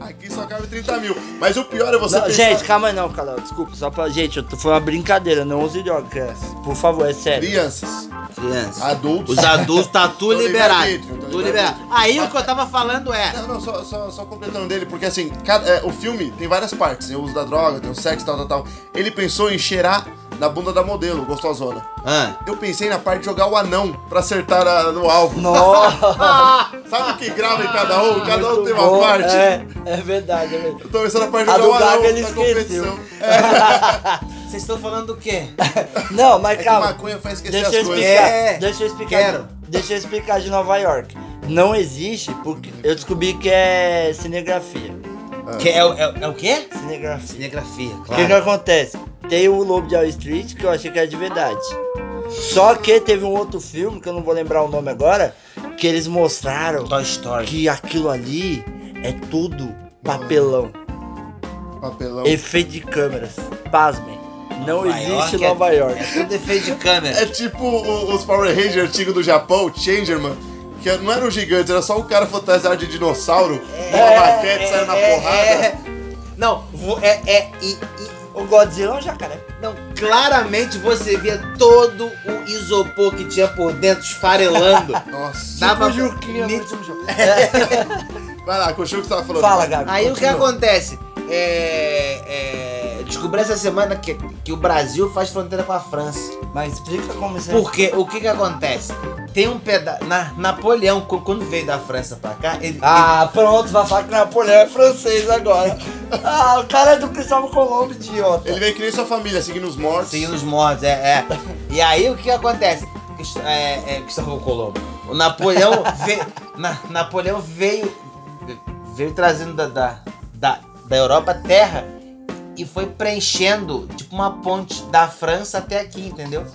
[SPEAKER 3] Aqui só cabe 30 mil. Mas o pior é você
[SPEAKER 2] Não,
[SPEAKER 3] pensar-
[SPEAKER 2] gente, calma aí não, Carol, desculpa, só pra. Gente, eu tô- foi uma brincadeira, não use droga, criança. Por favor, é sério.
[SPEAKER 3] Crianças,
[SPEAKER 4] Criança.
[SPEAKER 3] adultos.
[SPEAKER 4] Os adultos tá tudo liberado. Tudo liberado. Aí o que eu tava falando é.
[SPEAKER 3] Não, não, só, só, só completando dele, porque assim, cada- é, o filme tem várias partes. Tem o uso da droga, tem o sexo, tal, tal, tal. Ele pensou em cheirar na bunda da modelo, gostosona.
[SPEAKER 4] Ah.
[SPEAKER 3] Eu pensei na parte de jogar o anão pra acertar a- no alvo.
[SPEAKER 2] Nossa!
[SPEAKER 3] Sabe o que grava em cada um? Cada um
[SPEAKER 2] muito
[SPEAKER 3] tem uma
[SPEAKER 2] bom.
[SPEAKER 3] parte.
[SPEAKER 2] É, é verdade, é verdade.
[SPEAKER 3] Eu tô pensando na parte de jogar
[SPEAKER 2] do
[SPEAKER 3] o anão
[SPEAKER 2] Gaga ele
[SPEAKER 3] na
[SPEAKER 2] esqueceu.
[SPEAKER 3] competição.
[SPEAKER 4] Vocês estão falando do quê?
[SPEAKER 2] Não, mas
[SPEAKER 3] É que
[SPEAKER 2] calma.
[SPEAKER 3] maconha faz esquecer
[SPEAKER 2] Deixa eu
[SPEAKER 3] as coisas.
[SPEAKER 2] explicar.
[SPEAKER 4] É,
[SPEAKER 2] deixa eu explicar.
[SPEAKER 4] quero.
[SPEAKER 2] Deixa eu explicar de Nova York. Não existe porque eu descobri que é cinegrafia.
[SPEAKER 4] Que é, o- é, é o quê?
[SPEAKER 2] Cinegrafia.
[SPEAKER 4] Cinegrafia,
[SPEAKER 2] O que, que
[SPEAKER 4] claro.
[SPEAKER 2] acontece? Tem o Lobo de Wall Street, que eu achei que era de verdade. Só que teve um outro filme, que eu não vou lembrar o nome agora, que eles mostraram
[SPEAKER 4] Toy Story.
[SPEAKER 2] que aquilo ali é tudo papelão.
[SPEAKER 3] Papelão.
[SPEAKER 2] Efeito de câmeras. Pasmem. Não
[SPEAKER 4] Nova
[SPEAKER 2] existe
[SPEAKER 4] York é-
[SPEAKER 2] Nova York.
[SPEAKER 4] É tudo efeito de câmera.
[SPEAKER 3] É tipo o- os Power Rangers antigos do Japão, Changerman, que não eram gigantes, era só um cara fantasiado de dinossauro, uma maquete saindo na
[SPEAKER 4] é,
[SPEAKER 3] porrada.
[SPEAKER 4] é. Não, vo- é, é, e, e-
[SPEAKER 2] O Godzilla é um jacaré.
[SPEAKER 4] não, claramente você via todo o isopor que tinha por dentro esfarelando.
[SPEAKER 3] Nossa.
[SPEAKER 4] Dava
[SPEAKER 2] Tipo Juquinha
[SPEAKER 4] nítido-
[SPEAKER 2] jogo.
[SPEAKER 3] Vai lá, continua o que você tava falando.
[SPEAKER 2] Fala, Gabi.
[SPEAKER 4] Aí o que
[SPEAKER 2] continua.
[SPEAKER 4] acontece? É, é, descobri essa semana que, que o Brasil faz fronteira com a França.
[SPEAKER 2] Mas explica como isso é.
[SPEAKER 4] Porque o que que acontece? Tem um pedaço. Na, Napoleão, quando veio da França pra cá, ele.
[SPEAKER 2] Ah, pronto, vai falar que Napoleão é francês agora. ah, o cara é do Cristóvão Colombo, idiota.
[SPEAKER 3] Ele veio que nem sua família, seguindo os mortos.
[SPEAKER 4] ele seguindo os mortos, é, é. E aí o que acontece? É, é, Cristóvão Colombo. O Napoleão veio. Na, Napoleão veio. Veio trazendo da, da, da, da Europa terra e foi preenchendo, tipo, uma ponte da França até aqui, entendeu?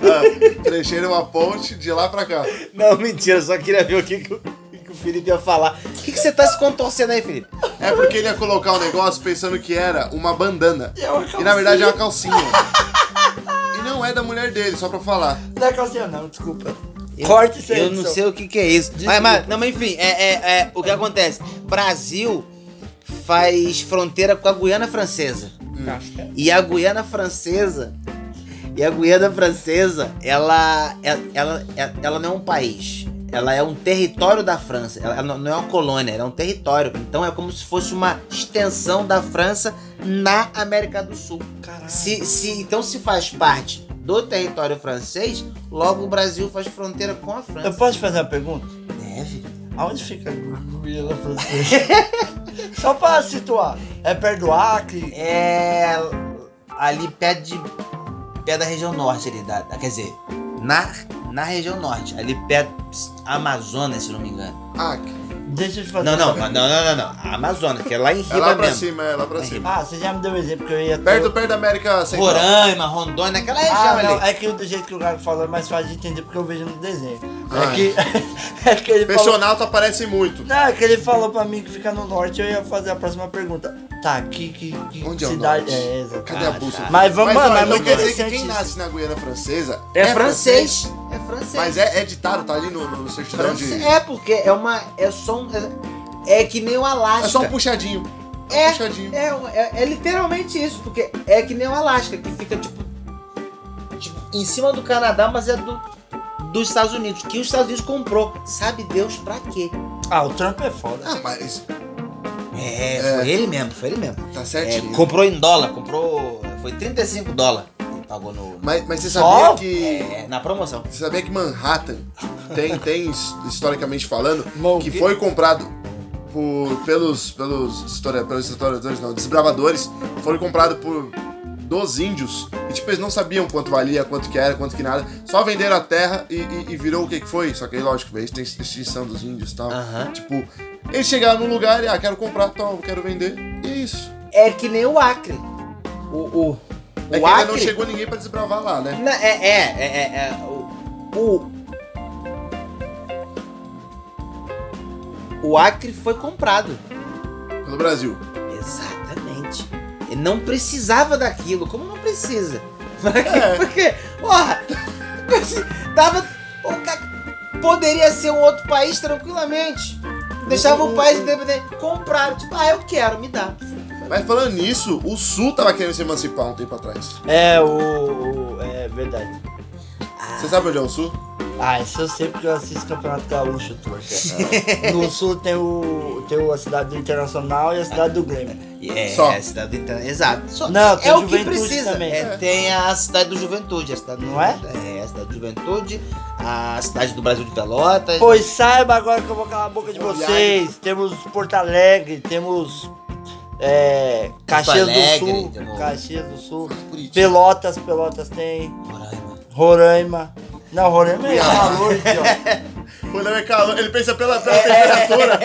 [SPEAKER 3] Ah, preencheram uma ponte de lá pra cá.
[SPEAKER 4] Não, mentira, só queria ver o que, que, o, que o Felipe ia falar. O que, que você tá se contorcendo aí, Felipe?
[SPEAKER 3] É porque ele ia colocar o negócio pensando que era uma bandana.
[SPEAKER 2] É uma
[SPEAKER 3] E na verdade é uma calcinha. E não é da mulher dele, só pra falar.
[SPEAKER 2] Não é calcinha, não, desculpa. Corte isso aí.
[SPEAKER 4] Eu não sei o que, que é isso. Mas, mas, não, mas enfim, é, é, é, o que acontece? Brasil faz fronteira com a Guiana Francesa. E a Guiana Francesa. E a Guiana Francesa, ela, ela, ela, ela não é um país. Ela é um território da França. Ela não é uma colônia, ela é um território. Então é como se fosse uma extensão da França na América do Sul.
[SPEAKER 2] Caralho.
[SPEAKER 4] Se, se, então se faz parte do território francês, logo o Brasil faz fronteira com a
[SPEAKER 2] Eu
[SPEAKER 4] França.
[SPEAKER 2] posso te fazer uma pergunta?
[SPEAKER 4] Deve.
[SPEAKER 2] Aonde fica a Guiana Francesa? Só pra situar. É perto do Acre?
[SPEAKER 4] É ali perto de perto da região norte ali, da, quer dizer, na, na região norte, ali perto Amazonas, se não me engano.
[SPEAKER 2] Deixa eu te fazer
[SPEAKER 4] Não, não, não, não, não, não. A Amazonas, que é lá em
[SPEAKER 3] é
[SPEAKER 4] Riba
[SPEAKER 3] lá pra
[SPEAKER 4] mesmo.
[SPEAKER 3] cima, é lá pra
[SPEAKER 4] É
[SPEAKER 3] cima.
[SPEAKER 2] Ah, você já me deu um exemplo que eu ia...
[SPEAKER 3] Perto, perto da América Central.
[SPEAKER 4] Roraima, Rondônia, aquela região
[SPEAKER 2] Ah,
[SPEAKER 4] ali.
[SPEAKER 2] é que do jeito que o Gago falou é mais fácil de entender porque eu vejo no desenho.
[SPEAKER 3] Ah,
[SPEAKER 2] É que, é que ele falou...
[SPEAKER 3] Peixonauta aparece muito.
[SPEAKER 2] Não, é que ele falou pra mim que fica no norte, eu ia fazer a próxima pergunta. Tá, que, que, que
[SPEAKER 3] Onde é o
[SPEAKER 2] cidade...
[SPEAKER 3] norte?
[SPEAKER 2] É, exato.
[SPEAKER 3] Cadê a bússola?
[SPEAKER 2] Mas vamos, mano, é muito
[SPEAKER 3] quer dizer que
[SPEAKER 2] interessante
[SPEAKER 3] quem
[SPEAKER 2] isso.
[SPEAKER 3] nasce na Guiana Francesa
[SPEAKER 4] É, francês. É francês.
[SPEAKER 3] Mas é, é ditado, tá ali no, no certidão de.
[SPEAKER 4] É, porque é uma. É só um. É, é que nem o Alasca.
[SPEAKER 3] É só um puxadinho. É
[SPEAKER 4] É,
[SPEAKER 3] um puxadinho.
[SPEAKER 4] é, é, é literalmente isso, porque é que nem o Alasca, que fica tipo, tipo, em cima do Canadá, mas é do, dos Estados Unidos, que os Estados Unidos comprou. Sabe Deus pra quê?
[SPEAKER 2] Ah, o Trump é foda.
[SPEAKER 3] Ah, mas
[SPEAKER 4] É,
[SPEAKER 3] É.
[SPEAKER 4] foi ele mesmo, foi ele mesmo.
[SPEAKER 3] tá
[SPEAKER 4] É,
[SPEAKER 3] certinho.
[SPEAKER 4] comprou em dólar, comprou. Foi 35 dólares. Pagou no.
[SPEAKER 3] Mas, mas você
[SPEAKER 2] Só?
[SPEAKER 3] sabia que.
[SPEAKER 4] É, na promoção.
[SPEAKER 3] Você sabia que Manhattan tem, tem historicamente falando, que
[SPEAKER 2] que-
[SPEAKER 3] foi comprado por, pelos, pelos, história, pelos historiadores, não, desbravadores, foram comprados por dos índios. E tipo, eles não sabiam quanto valia, quanto que era, quanto que nada. Só venderam a terra e, e- e virou o que que foi. Só que aí, lógico, veio a extinção dos índios e tal.
[SPEAKER 4] Aham.
[SPEAKER 3] Tipo, eles chegaram num lugar e, ah, quero comprar, tal, quero vender. E é isso.
[SPEAKER 4] É que nem o Acre. O. O, o
[SPEAKER 3] É que
[SPEAKER 4] Acre.
[SPEAKER 3] ainda não chegou ninguém pra desbravar lá, né?
[SPEAKER 4] Na- é, é, é, é, é, o, o, o Acre foi comprado.
[SPEAKER 3] Pelo Brasil.
[SPEAKER 4] Exatamente. Ele não precisava daquilo, como não precisa. Pra quê?
[SPEAKER 3] É.
[SPEAKER 4] Porque, porra, tava. ca- Poderia ser um outro país tranquilamente. Deixava o país independente. Compraram, tipo, ah, eu quero, me dá.
[SPEAKER 3] Mas falando nisso, o Sul tava querendo se emancipar um tempo atrás.
[SPEAKER 2] É, o. o- É verdade.
[SPEAKER 3] Você sabe onde é o Sul?
[SPEAKER 2] Ah, isso eu sei porque eu assisto Campeonato Gaúcho, trouxa. No sul tem o. tem a cidade do Internacional e a cidade do Grêmio.
[SPEAKER 4] É,
[SPEAKER 3] Só.
[SPEAKER 4] a cidade do Inter- Exato. Só-
[SPEAKER 2] Não, tem
[SPEAKER 4] é o que
[SPEAKER 2] Juventude
[SPEAKER 4] precisa.
[SPEAKER 2] também.
[SPEAKER 4] É, tem a cidade do Juventude, a cidade
[SPEAKER 2] Não é?
[SPEAKER 4] É, a cidade do Juventude, a cidade do Brasil de Pelotas.
[SPEAKER 2] Pois saiba agora que eu vou calar a boca de vocês. Temos Porto Alegre, temos. É, Caxias
[SPEAKER 4] Alegre,
[SPEAKER 2] do Sul. Caxias do Sul.
[SPEAKER 3] Curitiba.
[SPEAKER 2] Pelotas, Pelotas tem.
[SPEAKER 4] Roraima.
[SPEAKER 2] Roraima. Não, Roraima é calor.
[SPEAKER 3] O Léo é calor, ele pensa pela, pela temperatura.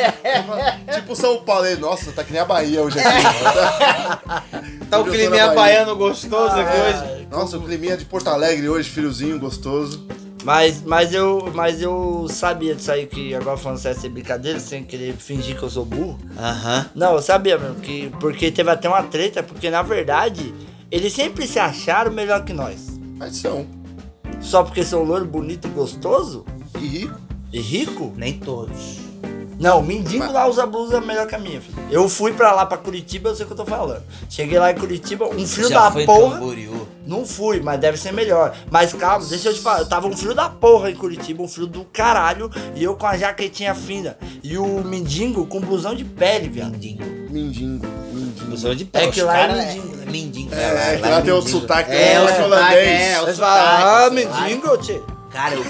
[SPEAKER 3] tipo São Paulo. Ele, Nossa, tá que nem a Bahia hoje aqui.
[SPEAKER 4] Tá o climinha baiano gostoso aqui hoje.
[SPEAKER 2] Ah,
[SPEAKER 3] Nossa, o climinha de Porto Alegre hoje, friozinho, gostoso.
[SPEAKER 2] Mas, mas, eu, mas eu sabia disso aí, que agora falando sério, sem brincadeira, sem querer fingir que eu sou burro.
[SPEAKER 4] Aham.
[SPEAKER 2] Não, eu sabia mesmo, que, porque teve até uma treta, porque na verdade, eles sempre se acharam melhor que nós.
[SPEAKER 3] Mas são.
[SPEAKER 2] Só porque são loiro, bonito e gostoso?
[SPEAKER 3] E rico.
[SPEAKER 2] E rico?
[SPEAKER 4] Nem todos.
[SPEAKER 2] Não, o mendigo
[SPEAKER 3] Mas-
[SPEAKER 2] lá usa blusa melhor que a minha, filho. Eu fui pra lá, pra Curitiba, eu sei o que eu tô falando. Cheguei lá em Curitiba, um frio
[SPEAKER 4] Já
[SPEAKER 2] da
[SPEAKER 4] foi
[SPEAKER 2] porra.
[SPEAKER 4] Camboriú.
[SPEAKER 2] Não fui, mas deve ser melhor. Mas calma, deixa eu te falar. Tava um frio da porra em Curitiba, um frio do caralho. E eu com a jaquetinha fina. E o mendigo com blusão de pele, viado.
[SPEAKER 4] Mindingo.
[SPEAKER 3] Mindingo, mindingo.
[SPEAKER 4] Busão de
[SPEAKER 2] É
[SPEAKER 4] pé.
[SPEAKER 2] que
[SPEAKER 4] os
[SPEAKER 2] lá é mindingo, né?
[SPEAKER 4] Mindingo.
[SPEAKER 3] É, que lá tem outro sotaque,
[SPEAKER 4] É,
[SPEAKER 3] né?
[SPEAKER 4] o
[SPEAKER 3] Sotaque
[SPEAKER 4] sotaque,
[SPEAKER 3] holandês.
[SPEAKER 4] é, o
[SPEAKER 2] Você
[SPEAKER 4] sotaque.
[SPEAKER 2] fala, ah,
[SPEAKER 4] o sotaque.
[SPEAKER 2] mendigo, tchê.
[SPEAKER 4] Cara, eu...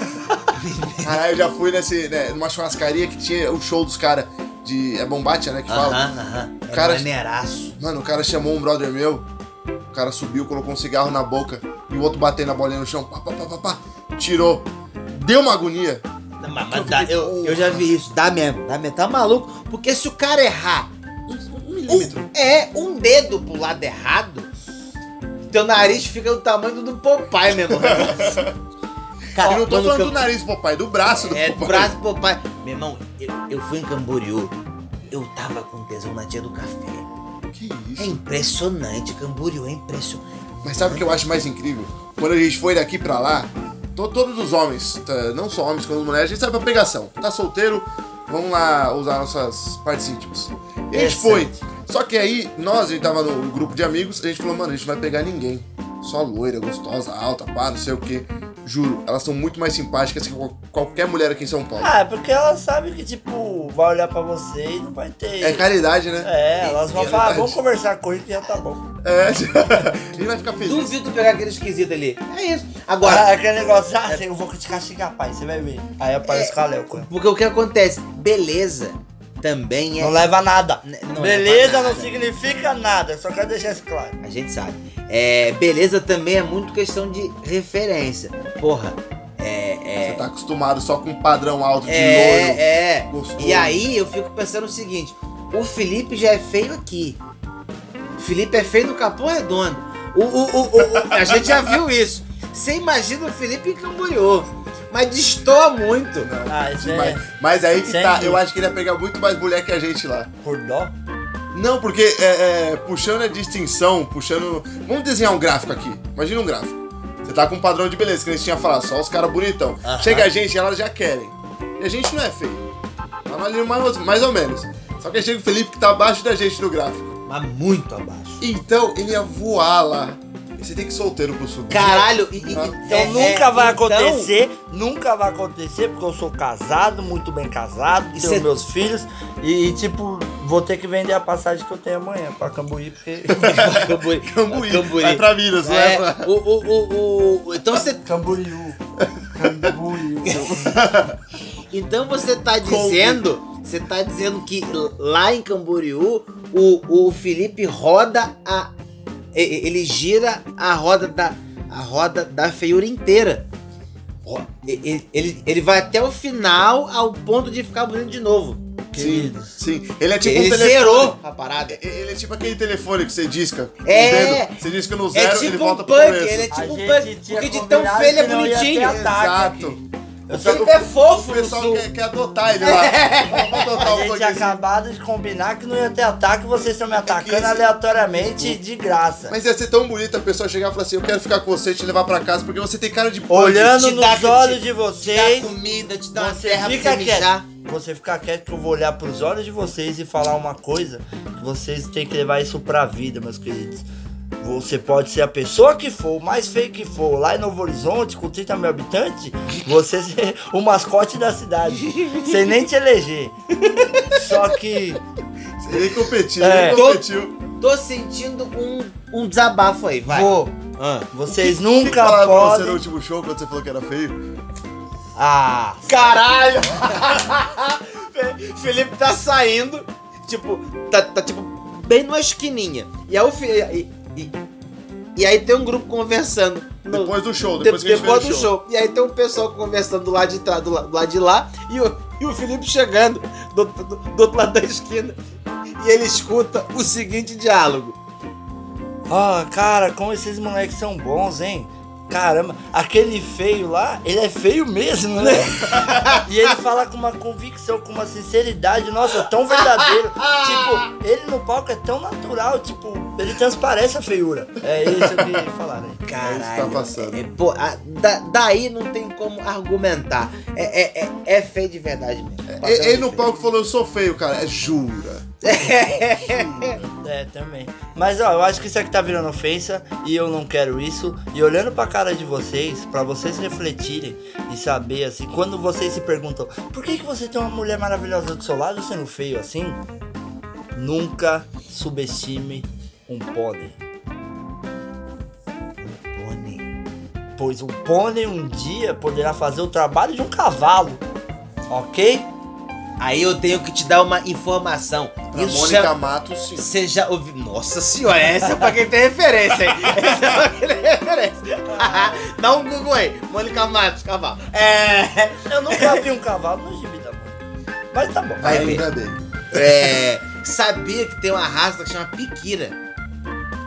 [SPEAKER 3] Caralho, eu já fui nesse, né, numa churrascaria que tinha o show dos caras de. É Bombatia, né? Que fala.
[SPEAKER 4] Aham, aham. É
[SPEAKER 3] Cara-
[SPEAKER 4] maneiraço.
[SPEAKER 3] Mano, o cara chamou um brother meu. O cara subiu, colocou um cigarro na boca. E o outro batendo a bolinha no chão. Pá, pá, pá, pá, pá, tirou. Deu uma agonia.
[SPEAKER 4] Não, mas, mas dá- eu, eu já vi isso, dá mesmo, dá mesmo. Tá maluco? Porque se o cara errar
[SPEAKER 3] Um, um milímetro.
[SPEAKER 4] um, é, um dedo pro lado errado, teu nariz fica do tamanho do Popeye mesmo. Cara,
[SPEAKER 3] e não tô falando
[SPEAKER 4] que
[SPEAKER 3] do nariz do papai, do braço do
[SPEAKER 4] É,
[SPEAKER 3] papai.
[SPEAKER 4] do braço do Popeye. Meu irmão, eu, eu fui em Camboriú, eu tava com tesão na tia do café.
[SPEAKER 3] Que
[SPEAKER 4] É
[SPEAKER 3] isso?
[SPEAKER 4] impressionante, Camboriú é impressionante.
[SPEAKER 3] Mas sabe o que eu acho mais incrível? Quando a gente foi daqui pra lá, to- todos os homens, não só homens como mulheres, a gente sai pra pegação. Tá solteiro, vamos lá usar nossas partes íntimas. E a gente foi. Só que aí, nós, a gente tava no grupo de amigos, a gente falou, mano, a gente não vai pegar ninguém. Só loira, gostosa, alta, pá, não sei o que. Juro, elas são muito mais simpáticas que qual- qualquer mulher aqui em São Paulo.
[SPEAKER 2] Ah, é porque ela sabe que, tipo, vai olhar pra você e não vai ter.
[SPEAKER 3] É caridade, né?
[SPEAKER 2] É, elas vão
[SPEAKER 3] É
[SPEAKER 2] falar,
[SPEAKER 3] verdade.
[SPEAKER 2] vamos conversar com ele que já tá bom.
[SPEAKER 3] É. Ele vai ficar feliz.
[SPEAKER 4] Duvido pegar aquele esquisito ali. É isso. Agora,
[SPEAKER 2] Agora, aquele negócio, ah, eu vou te castigar, pai, você vai ver. Aí aparece o Kalel com ele.
[SPEAKER 4] porque o que acontece? Beleza também é.
[SPEAKER 2] Não leva nada.
[SPEAKER 4] Não
[SPEAKER 2] Beleza
[SPEAKER 4] leva
[SPEAKER 2] não
[SPEAKER 4] nada.
[SPEAKER 2] significa nada, só quero deixar isso claro.
[SPEAKER 4] A gente sabe. É, beleza também é muito questão de referência. Porra, é.
[SPEAKER 3] Você
[SPEAKER 4] É.
[SPEAKER 3] tá acostumado só com um padrão alto de loiro.
[SPEAKER 4] É, é.
[SPEAKER 3] gostoso.
[SPEAKER 4] E aí eu fico pensando o seguinte: o Felipe já é feio aqui. O Felipe é feio no Capão Redondo. O, o, o, o- o- a gente já viu isso. Você imagina o Felipe em Camboriú. Mas destoa muito.
[SPEAKER 3] Não,
[SPEAKER 2] Ah, isso é
[SPEAKER 3] mas, aí que
[SPEAKER 2] Sem
[SPEAKER 3] tá, eu acho que ele ia pegar muito mais mulher que a gente lá.
[SPEAKER 2] por dó.
[SPEAKER 3] Não, porque é, é, puxando a distinção, puxando. Vamos desenhar um gráfico aqui. Imagina um gráfico. Você tá com um padrão de beleza, que a gente tinha falado, só os caras bonitão.
[SPEAKER 4] Aham.
[SPEAKER 3] Chega a gente, elas já querem. E a gente não é feio. Tá ali mais, mais ou menos. Só que aí chega o Felipe que tá abaixo da gente no gráfico.
[SPEAKER 4] Mas muito abaixo.
[SPEAKER 3] Então ele ia voar lá. Você tem que ir solteiro pro subir.
[SPEAKER 4] Caralho, e, e-
[SPEAKER 3] Ah.
[SPEAKER 2] Então
[SPEAKER 4] é-
[SPEAKER 2] nunca
[SPEAKER 4] é,
[SPEAKER 2] vai
[SPEAKER 4] então-
[SPEAKER 2] acontecer, nunca vai acontecer, porque eu sou casado, muito bem casado,
[SPEAKER 4] E
[SPEAKER 2] tenho
[SPEAKER 4] cê-
[SPEAKER 2] meus filhos, e, tipo, vou ter que vender a passagem que eu tenho amanhã pra Cambuí, porque.
[SPEAKER 4] Camburi.
[SPEAKER 3] Cambuí.
[SPEAKER 4] Camburi.
[SPEAKER 3] Vai pra Minas, é?
[SPEAKER 4] É,
[SPEAKER 3] pra-
[SPEAKER 4] o, o, o, o- então você
[SPEAKER 2] Camboriú. Camboriú.
[SPEAKER 4] Então você tá dizendo, você tá dizendo que lá em Camboriú o, o Felipe roda a ele gira a roda da a roda da feiura inteira. Ó, e- e- Ele, ele vai até o final ao ponto de ficar bonito de novo.
[SPEAKER 3] Sim, sim. Ele é tipo
[SPEAKER 4] ele
[SPEAKER 3] um telefone.
[SPEAKER 4] zerou a parada.
[SPEAKER 3] Ele é tipo aquele telefone que você disca. com o
[SPEAKER 4] É.
[SPEAKER 3] dedo. Você disca no
[SPEAKER 4] É
[SPEAKER 3] zero, ele
[SPEAKER 4] tipo um
[SPEAKER 3] volta pro
[SPEAKER 4] punk,
[SPEAKER 3] começo.
[SPEAKER 4] ele é
[SPEAKER 2] A
[SPEAKER 4] tipo um punk. Porque de tão feio ele é bonitinho.
[SPEAKER 3] Exato.
[SPEAKER 2] Eu
[SPEAKER 4] O
[SPEAKER 2] só-
[SPEAKER 4] Felipe é
[SPEAKER 3] O
[SPEAKER 4] fofo no
[SPEAKER 3] pessoal quer, quer adotar ele lá. Vamos adotar
[SPEAKER 2] A
[SPEAKER 3] o
[SPEAKER 2] gente tinha acabado de combinar que não ia ter ataque, vocês estão me atacando
[SPEAKER 3] esse-
[SPEAKER 2] aleatoriamente de graça.
[SPEAKER 3] Mas ia ser tão bonito a pessoa chegar e falar assim: Eu quero ficar com você e te levar pra casa porque você tem cara de pode.
[SPEAKER 2] Olhando
[SPEAKER 4] te dá-
[SPEAKER 2] nos olhos de
[SPEAKER 4] Te dá
[SPEAKER 2] vocês,
[SPEAKER 4] comida, te dá uma
[SPEAKER 2] você
[SPEAKER 4] terra pra
[SPEAKER 2] fica
[SPEAKER 4] você mijar.
[SPEAKER 2] quieto. Você fica quieto que eu vou olhar pros olhos de vocês e falar uma coisa que vocês têm que levar isso pra vida, meus queridos. Você pode ser a pessoa que for, o mais feio que for, lá em Novo Horizonte, com 30 mil habitantes, você ser o mascote da cidade, sem nem te eleger. Só que
[SPEAKER 3] Ele competiu,
[SPEAKER 2] É.
[SPEAKER 3] ele competiu.
[SPEAKER 4] Tô sentindo um, um desabafo aí, vai.
[SPEAKER 2] Pô,
[SPEAKER 4] Ah.
[SPEAKER 2] vocês
[SPEAKER 3] O que
[SPEAKER 2] nunca
[SPEAKER 3] falaram pra você no
[SPEAKER 2] podem.
[SPEAKER 3] último show quando você falou que era feio?
[SPEAKER 2] Ah,
[SPEAKER 4] Caralho! Felipe tá saindo, tipo, tá, tá, tipo, bem numa esquininha. E aí, o Fi- e, aí tem um grupo conversando. no-
[SPEAKER 3] Depois do show,
[SPEAKER 4] de-
[SPEAKER 3] depois que a gente
[SPEAKER 4] depois
[SPEAKER 3] fez
[SPEAKER 4] do
[SPEAKER 3] o
[SPEAKER 4] show. E aí tem um pessoal conversando do lado de, trás, do, la- do lado de lá e o, e o Felipe chegando do, do- do outro lado da esquina. E ele escuta o seguinte diálogo.
[SPEAKER 2] Ah, cara, como esses moleques são bons, hein? Caramba, aquele feio lá, ele é feio mesmo, né? e ele fala com uma convicção, com uma sinceridade, nossa, tão verdadeiro. tipo, ele no palco é tão natural, tipo, ele transparece a feiura. É isso que falaram aí.
[SPEAKER 4] Caralho.
[SPEAKER 3] passando.
[SPEAKER 4] é- é- pô, a- da- daí não tem como argumentar. É, é, é, é feio de verdade mesmo.
[SPEAKER 3] Ele, ele no palco falou: Eu sou feio, cara. É jura.
[SPEAKER 2] É, também. Mas ó, eu acho que isso aqui tá virando ofensa e eu não quero isso. E olhando pra cara de vocês, pra vocês refletirem e saber assim, quando vocês se perguntam por que, que você tem uma mulher maravilhosa do seu lado sendo feio assim, nunca subestime um pônei.
[SPEAKER 4] Pônei.
[SPEAKER 2] Pois um pônei um dia poderá fazer o trabalho de um cavalo. Ok?
[SPEAKER 4] Aí eu tenho que te dar uma informação.
[SPEAKER 3] Pra
[SPEAKER 4] Isso
[SPEAKER 3] Mônica
[SPEAKER 4] já-
[SPEAKER 3] Matos, sim.
[SPEAKER 4] Você já ouviu? Nossa senhora, essa é pra quem tem referência, hein? Essa é pra quem tem referência. Dá um Google aí. Mônica Matos, cavalo. É.
[SPEAKER 2] Eu nunca vi um cavalo no gibi da mãe. Mas tá bom.
[SPEAKER 4] Vai ver.
[SPEAKER 3] Ainda bem.
[SPEAKER 4] É. Sabia que tem uma raça que chama piquira.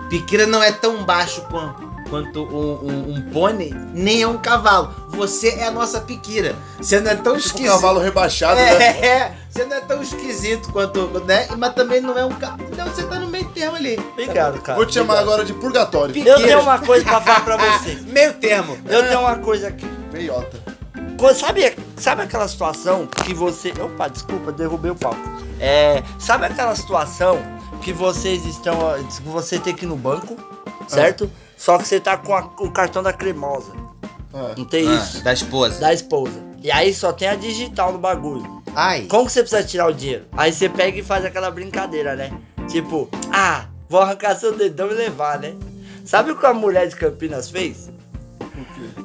[SPEAKER 4] Piquira não é tão baixo quan- quanto um, um, um pônei, nem é um cavalo. Você é a nossa piquira. Você não é tão
[SPEAKER 3] Tipo um
[SPEAKER 4] esquisito.
[SPEAKER 3] cavalo rebaixado, né?
[SPEAKER 4] É, é, você não é tão esquisito quanto, né? Mas também não é um cavalo. Não, você tá no meio termo ali.
[SPEAKER 2] Obrigado, cara.
[SPEAKER 3] Vou te chamar
[SPEAKER 2] Obrigado.
[SPEAKER 3] agora de purgatório.
[SPEAKER 2] Eu tenho uma coisa pra falar pra vocês.
[SPEAKER 4] Meio termo.
[SPEAKER 2] Eu tenho uma coisa aqui.
[SPEAKER 3] Meiota.
[SPEAKER 2] Sabe, sabe aquela situação que você. Opa, desculpa, derrubei o palco. É. Sabe aquela situação que vocês estão. você tem que ir no banco, certo? Só que você tá com a- o cartão da cremosa.
[SPEAKER 3] Ah.
[SPEAKER 2] Não tem isso?
[SPEAKER 4] da esposa.
[SPEAKER 2] Da esposa. E aí só tem a digital no bagulho.
[SPEAKER 4] Ai.
[SPEAKER 2] Como que você precisa tirar o dinheiro? Aí você pega e faz aquela brincadeira, né? Tipo, ah, vou arrancar seu dedão e levar, né? Sabe o que a mulher de Campinas fez?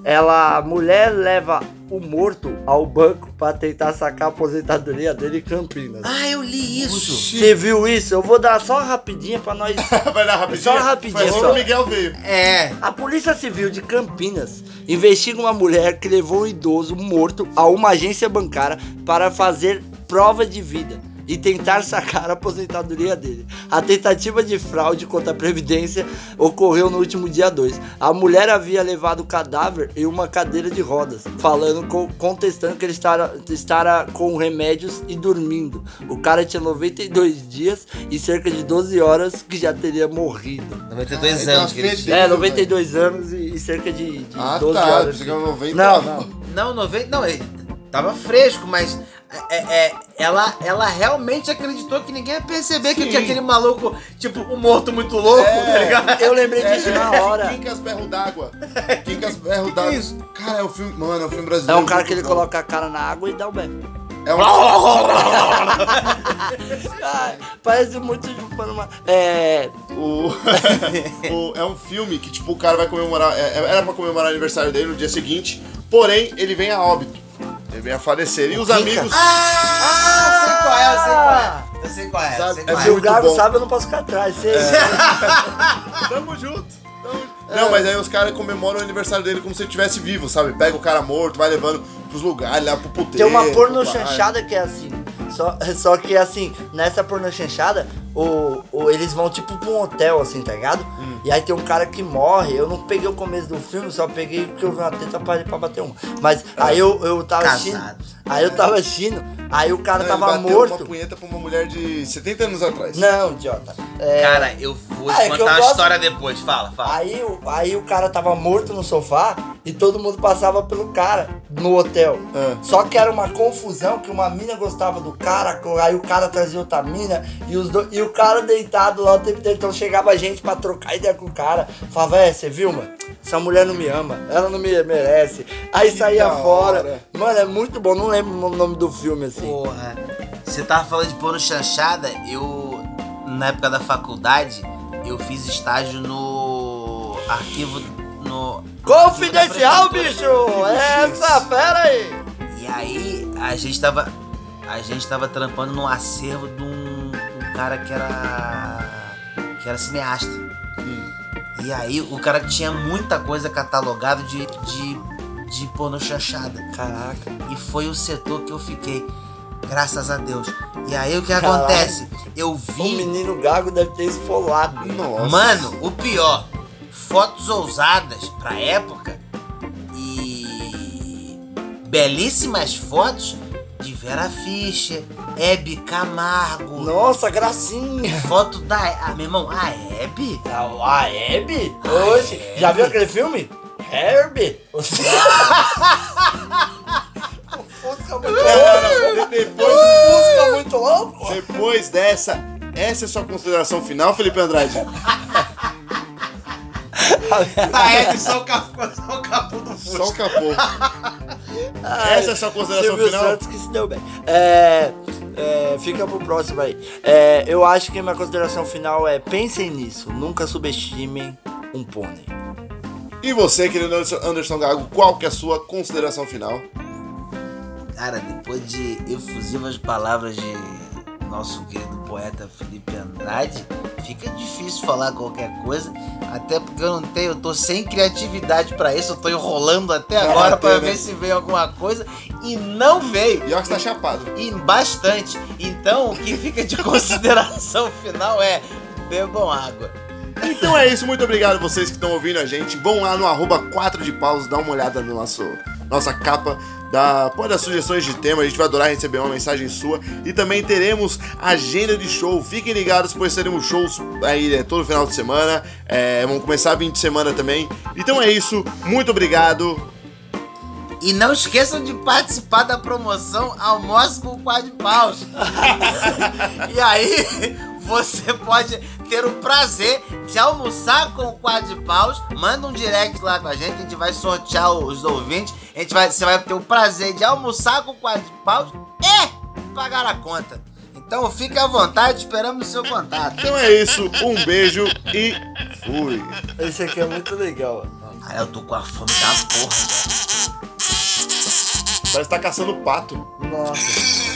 [SPEAKER 2] Ela, a mulher leva o morto ao banco pra tentar sacar a aposentadoria dele em Campinas.
[SPEAKER 4] Ah, eu li isso.
[SPEAKER 2] Você viu isso? Eu vou dar só uma rapidinha pra nós.
[SPEAKER 3] Vai dar rapidinho?
[SPEAKER 2] Só rapidinho,
[SPEAKER 3] Foi
[SPEAKER 2] só.
[SPEAKER 3] o Miguel veio.
[SPEAKER 4] É.
[SPEAKER 2] A Polícia Civil de Campinas investiga uma mulher que levou um idoso morto a uma agência bancária para fazer prova de vida e tentar sacar a aposentadoria dele. A tentativa de fraude contra a Previdência ocorreu no último dia 2. A mulher havia levado o cadáver em uma cadeira de rodas, falando, co- contestando que ele estara, estara com remédios e dormindo. O cara tinha 92 dias e cerca de 12 horas que já teria morrido.
[SPEAKER 4] 92
[SPEAKER 3] Ah,
[SPEAKER 4] anos que ele
[SPEAKER 3] então
[SPEAKER 4] tinha.
[SPEAKER 2] É,
[SPEAKER 3] Deus,
[SPEAKER 2] 92 anos e, e cerca de, de
[SPEAKER 3] Ah,
[SPEAKER 2] 12
[SPEAKER 3] tá.
[SPEAKER 2] horas.
[SPEAKER 3] Você ganhou 90.
[SPEAKER 2] Não, não.
[SPEAKER 4] Não, 90. Não, ele tava fresco, mas é, é, ela, ela realmente acreditou que ninguém ia perceber que, que aquele maluco, tipo, um morto muito louco,
[SPEAKER 3] É.
[SPEAKER 4] tá ligado?
[SPEAKER 2] Eu lembrei disso na hora.
[SPEAKER 3] Quincas Berro d'Água. Quincas Berro
[SPEAKER 4] Que
[SPEAKER 3] d'Água.
[SPEAKER 4] isso?
[SPEAKER 3] Cara, é um filme. Mano, é um filme
[SPEAKER 2] É
[SPEAKER 3] brasileiro.
[SPEAKER 2] um cara que ele
[SPEAKER 3] bom.
[SPEAKER 2] coloca a cara na água e dá o bem.
[SPEAKER 3] É um.
[SPEAKER 2] Ai, parece muito chupando uma. É.
[SPEAKER 3] O... o- é um filme que, tipo, o cara vai comemorar. é- era pra comemorar o aniversário dele no dia seguinte, porém, ele vem a óbito. Ele vem a falecer. E os
[SPEAKER 2] Quincas?
[SPEAKER 3] amigos.
[SPEAKER 4] Ah, sei qual é, eu sei qual é. Eu sei qual é,
[SPEAKER 3] Sabe,
[SPEAKER 4] sei
[SPEAKER 3] é
[SPEAKER 4] qual
[SPEAKER 2] Se
[SPEAKER 4] é.
[SPEAKER 2] o
[SPEAKER 3] muito
[SPEAKER 2] Gago
[SPEAKER 3] bom.
[SPEAKER 2] sabe, eu não posso ficar atrás. Você...
[SPEAKER 3] Tamo junto. tamo- Não, mas aí os caras comemoram o aniversário dele como se ele estivesse vivo, sabe? Pega o cara morto, vai levando pros lugares, lá pro puteiro.
[SPEAKER 2] Tem uma porno chanchada que é assim. Só, só que assim, nessa porno chanchada, o, o- eles vão tipo pra um hotel, assim, tá ligado?
[SPEAKER 3] Hum.
[SPEAKER 2] E aí tem um cara que morre. Eu não peguei o começo do filme, só peguei porque eu vi uma teta pra, pra bater uma. Mas aí eu, eu tava assistindo.
[SPEAKER 5] Casado.
[SPEAKER 2] Aí eu tava assistindo, aí o cara
[SPEAKER 3] Não,
[SPEAKER 2] tava
[SPEAKER 3] ele bateu
[SPEAKER 2] morto.
[SPEAKER 3] uma punheta pra uma mulher de 70 anos atrás.
[SPEAKER 2] Não, idiota. É,
[SPEAKER 4] Cara, eu vou
[SPEAKER 2] Ah,
[SPEAKER 4] te
[SPEAKER 2] é
[SPEAKER 4] contar uma
[SPEAKER 2] gosto-
[SPEAKER 4] história depois. Fala, fala.
[SPEAKER 2] Aí, aí o cara tava morto no sofá e todo mundo passava pelo cara no hotel.
[SPEAKER 3] Ah.
[SPEAKER 2] Só que era uma confusão que uma mina gostava do cara, aí o cara trazia outra mina e, os do- e o cara deitado lá o tempo inteiro. Então chegava gente pra trocar ideia com o cara. Falava, é, você viu, mano? Essa mulher não me ama, ela não me merece. Aí
[SPEAKER 3] Que
[SPEAKER 2] saía fora.
[SPEAKER 3] hora.
[SPEAKER 2] Mano, é muito bom, não lembro o nome do filme assim.
[SPEAKER 4] Porra. Você tava falando de pôr no chanchada, eu, na época da faculdade, eu fiz estágio no arquivo. No.
[SPEAKER 2] Confidencial, bicho! Essa fera aí!
[SPEAKER 4] E aí a gente tava. A gente tava trampando no acervo de um, um cara que era. que era cineasta. E aí o cara tinha muita coisa catalogada de. de. de porno chanchada.
[SPEAKER 2] Caraca.
[SPEAKER 4] E foi o setor que eu fiquei. Graças a Deus. E aí o que
[SPEAKER 2] Caralho.
[SPEAKER 4] acontece? Eu
[SPEAKER 2] O
[SPEAKER 4] vi.
[SPEAKER 2] menino gago deve ter esfolado.
[SPEAKER 3] Nossa.
[SPEAKER 4] Mano, o pior, fotos ousadas pra época e belíssimas fotos de Vera Fischer, Hebe Camargo,
[SPEAKER 2] Nossa, gracinha!
[SPEAKER 4] foto da. Ah, meu irmão, a Hebe?
[SPEAKER 2] A a Hebe? Oxe, já viu aquele filme? Herbie? O Fusca muito louco!
[SPEAKER 3] Depois,
[SPEAKER 2] O Fusca muito louco!
[SPEAKER 3] depois dessa, essa é sua consideração final, Felipe Andrade?
[SPEAKER 4] A Hebe só o capô, só o capô do
[SPEAKER 3] Só o capô. Essa é a sua consideração
[SPEAKER 2] Silvio
[SPEAKER 3] final?
[SPEAKER 2] Santos que se deu bem. É, é, fica pro próximo aí. É, eu acho que minha consideração final é pensem nisso, nunca subestimem um pônei.
[SPEAKER 3] E você, querido Anderson- Anderson Gago, qual que é a sua consideração final?
[SPEAKER 4] Cara, depois de efusivas palavras de nosso querido poeta Felipe Andrade, fica difícil falar qualquer coisa, até porque eu não tenho, eu tô sem criatividade pra isso, eu tô enrolando até agora pra
[SPEAKER 3] tem, né?
[SPEAKER 4] ver se veio alguma coisa e não veio.
[SPEAKER 3] E ó que você tá chapado.
[SPEAKER 4] E bastante. Então, o que fica de consideração final é bebam água.
[SPEAKER 3] Então é isso, muito obrigado a vocês que estão ouvindo a gente. Vão lá no arroba 4 de paus, dá uma olhada no nosso nossa capa. Dá, pode dar sugestões de tema, a gente vai adorar receber uma mensagem sua. E também teremos agenda de show. Fiquem ligados, pois teremos shows aí né, todo final de semana. É, vamos começar 20 de semana também. Então é isso, muito obrigado.
[SPEAKER 4] E não esqueçam de participar da promoção Almoço com Quad Paus. e aí, você pode ter o prazer de almoçar com o Quad Paus. Manda um direct lá com a gente, a gente vai sortear os ouvintes. A gente vai, você vai ter o prazer de almoçar com o Quad Paus e pagar a conta. Então fique à vontade, esperamos o seu contato.
[SPEAKER 3] Então é isso, um beijo e fui.
[SPEAKER 2] Esse aqui é muito legal.
[SPEAKER 4] Cara, eu tô com a fome da porra, velho.
[SPEAKER 3] Parece que tá caçando pato.
[SPEAKER 2] Nossa.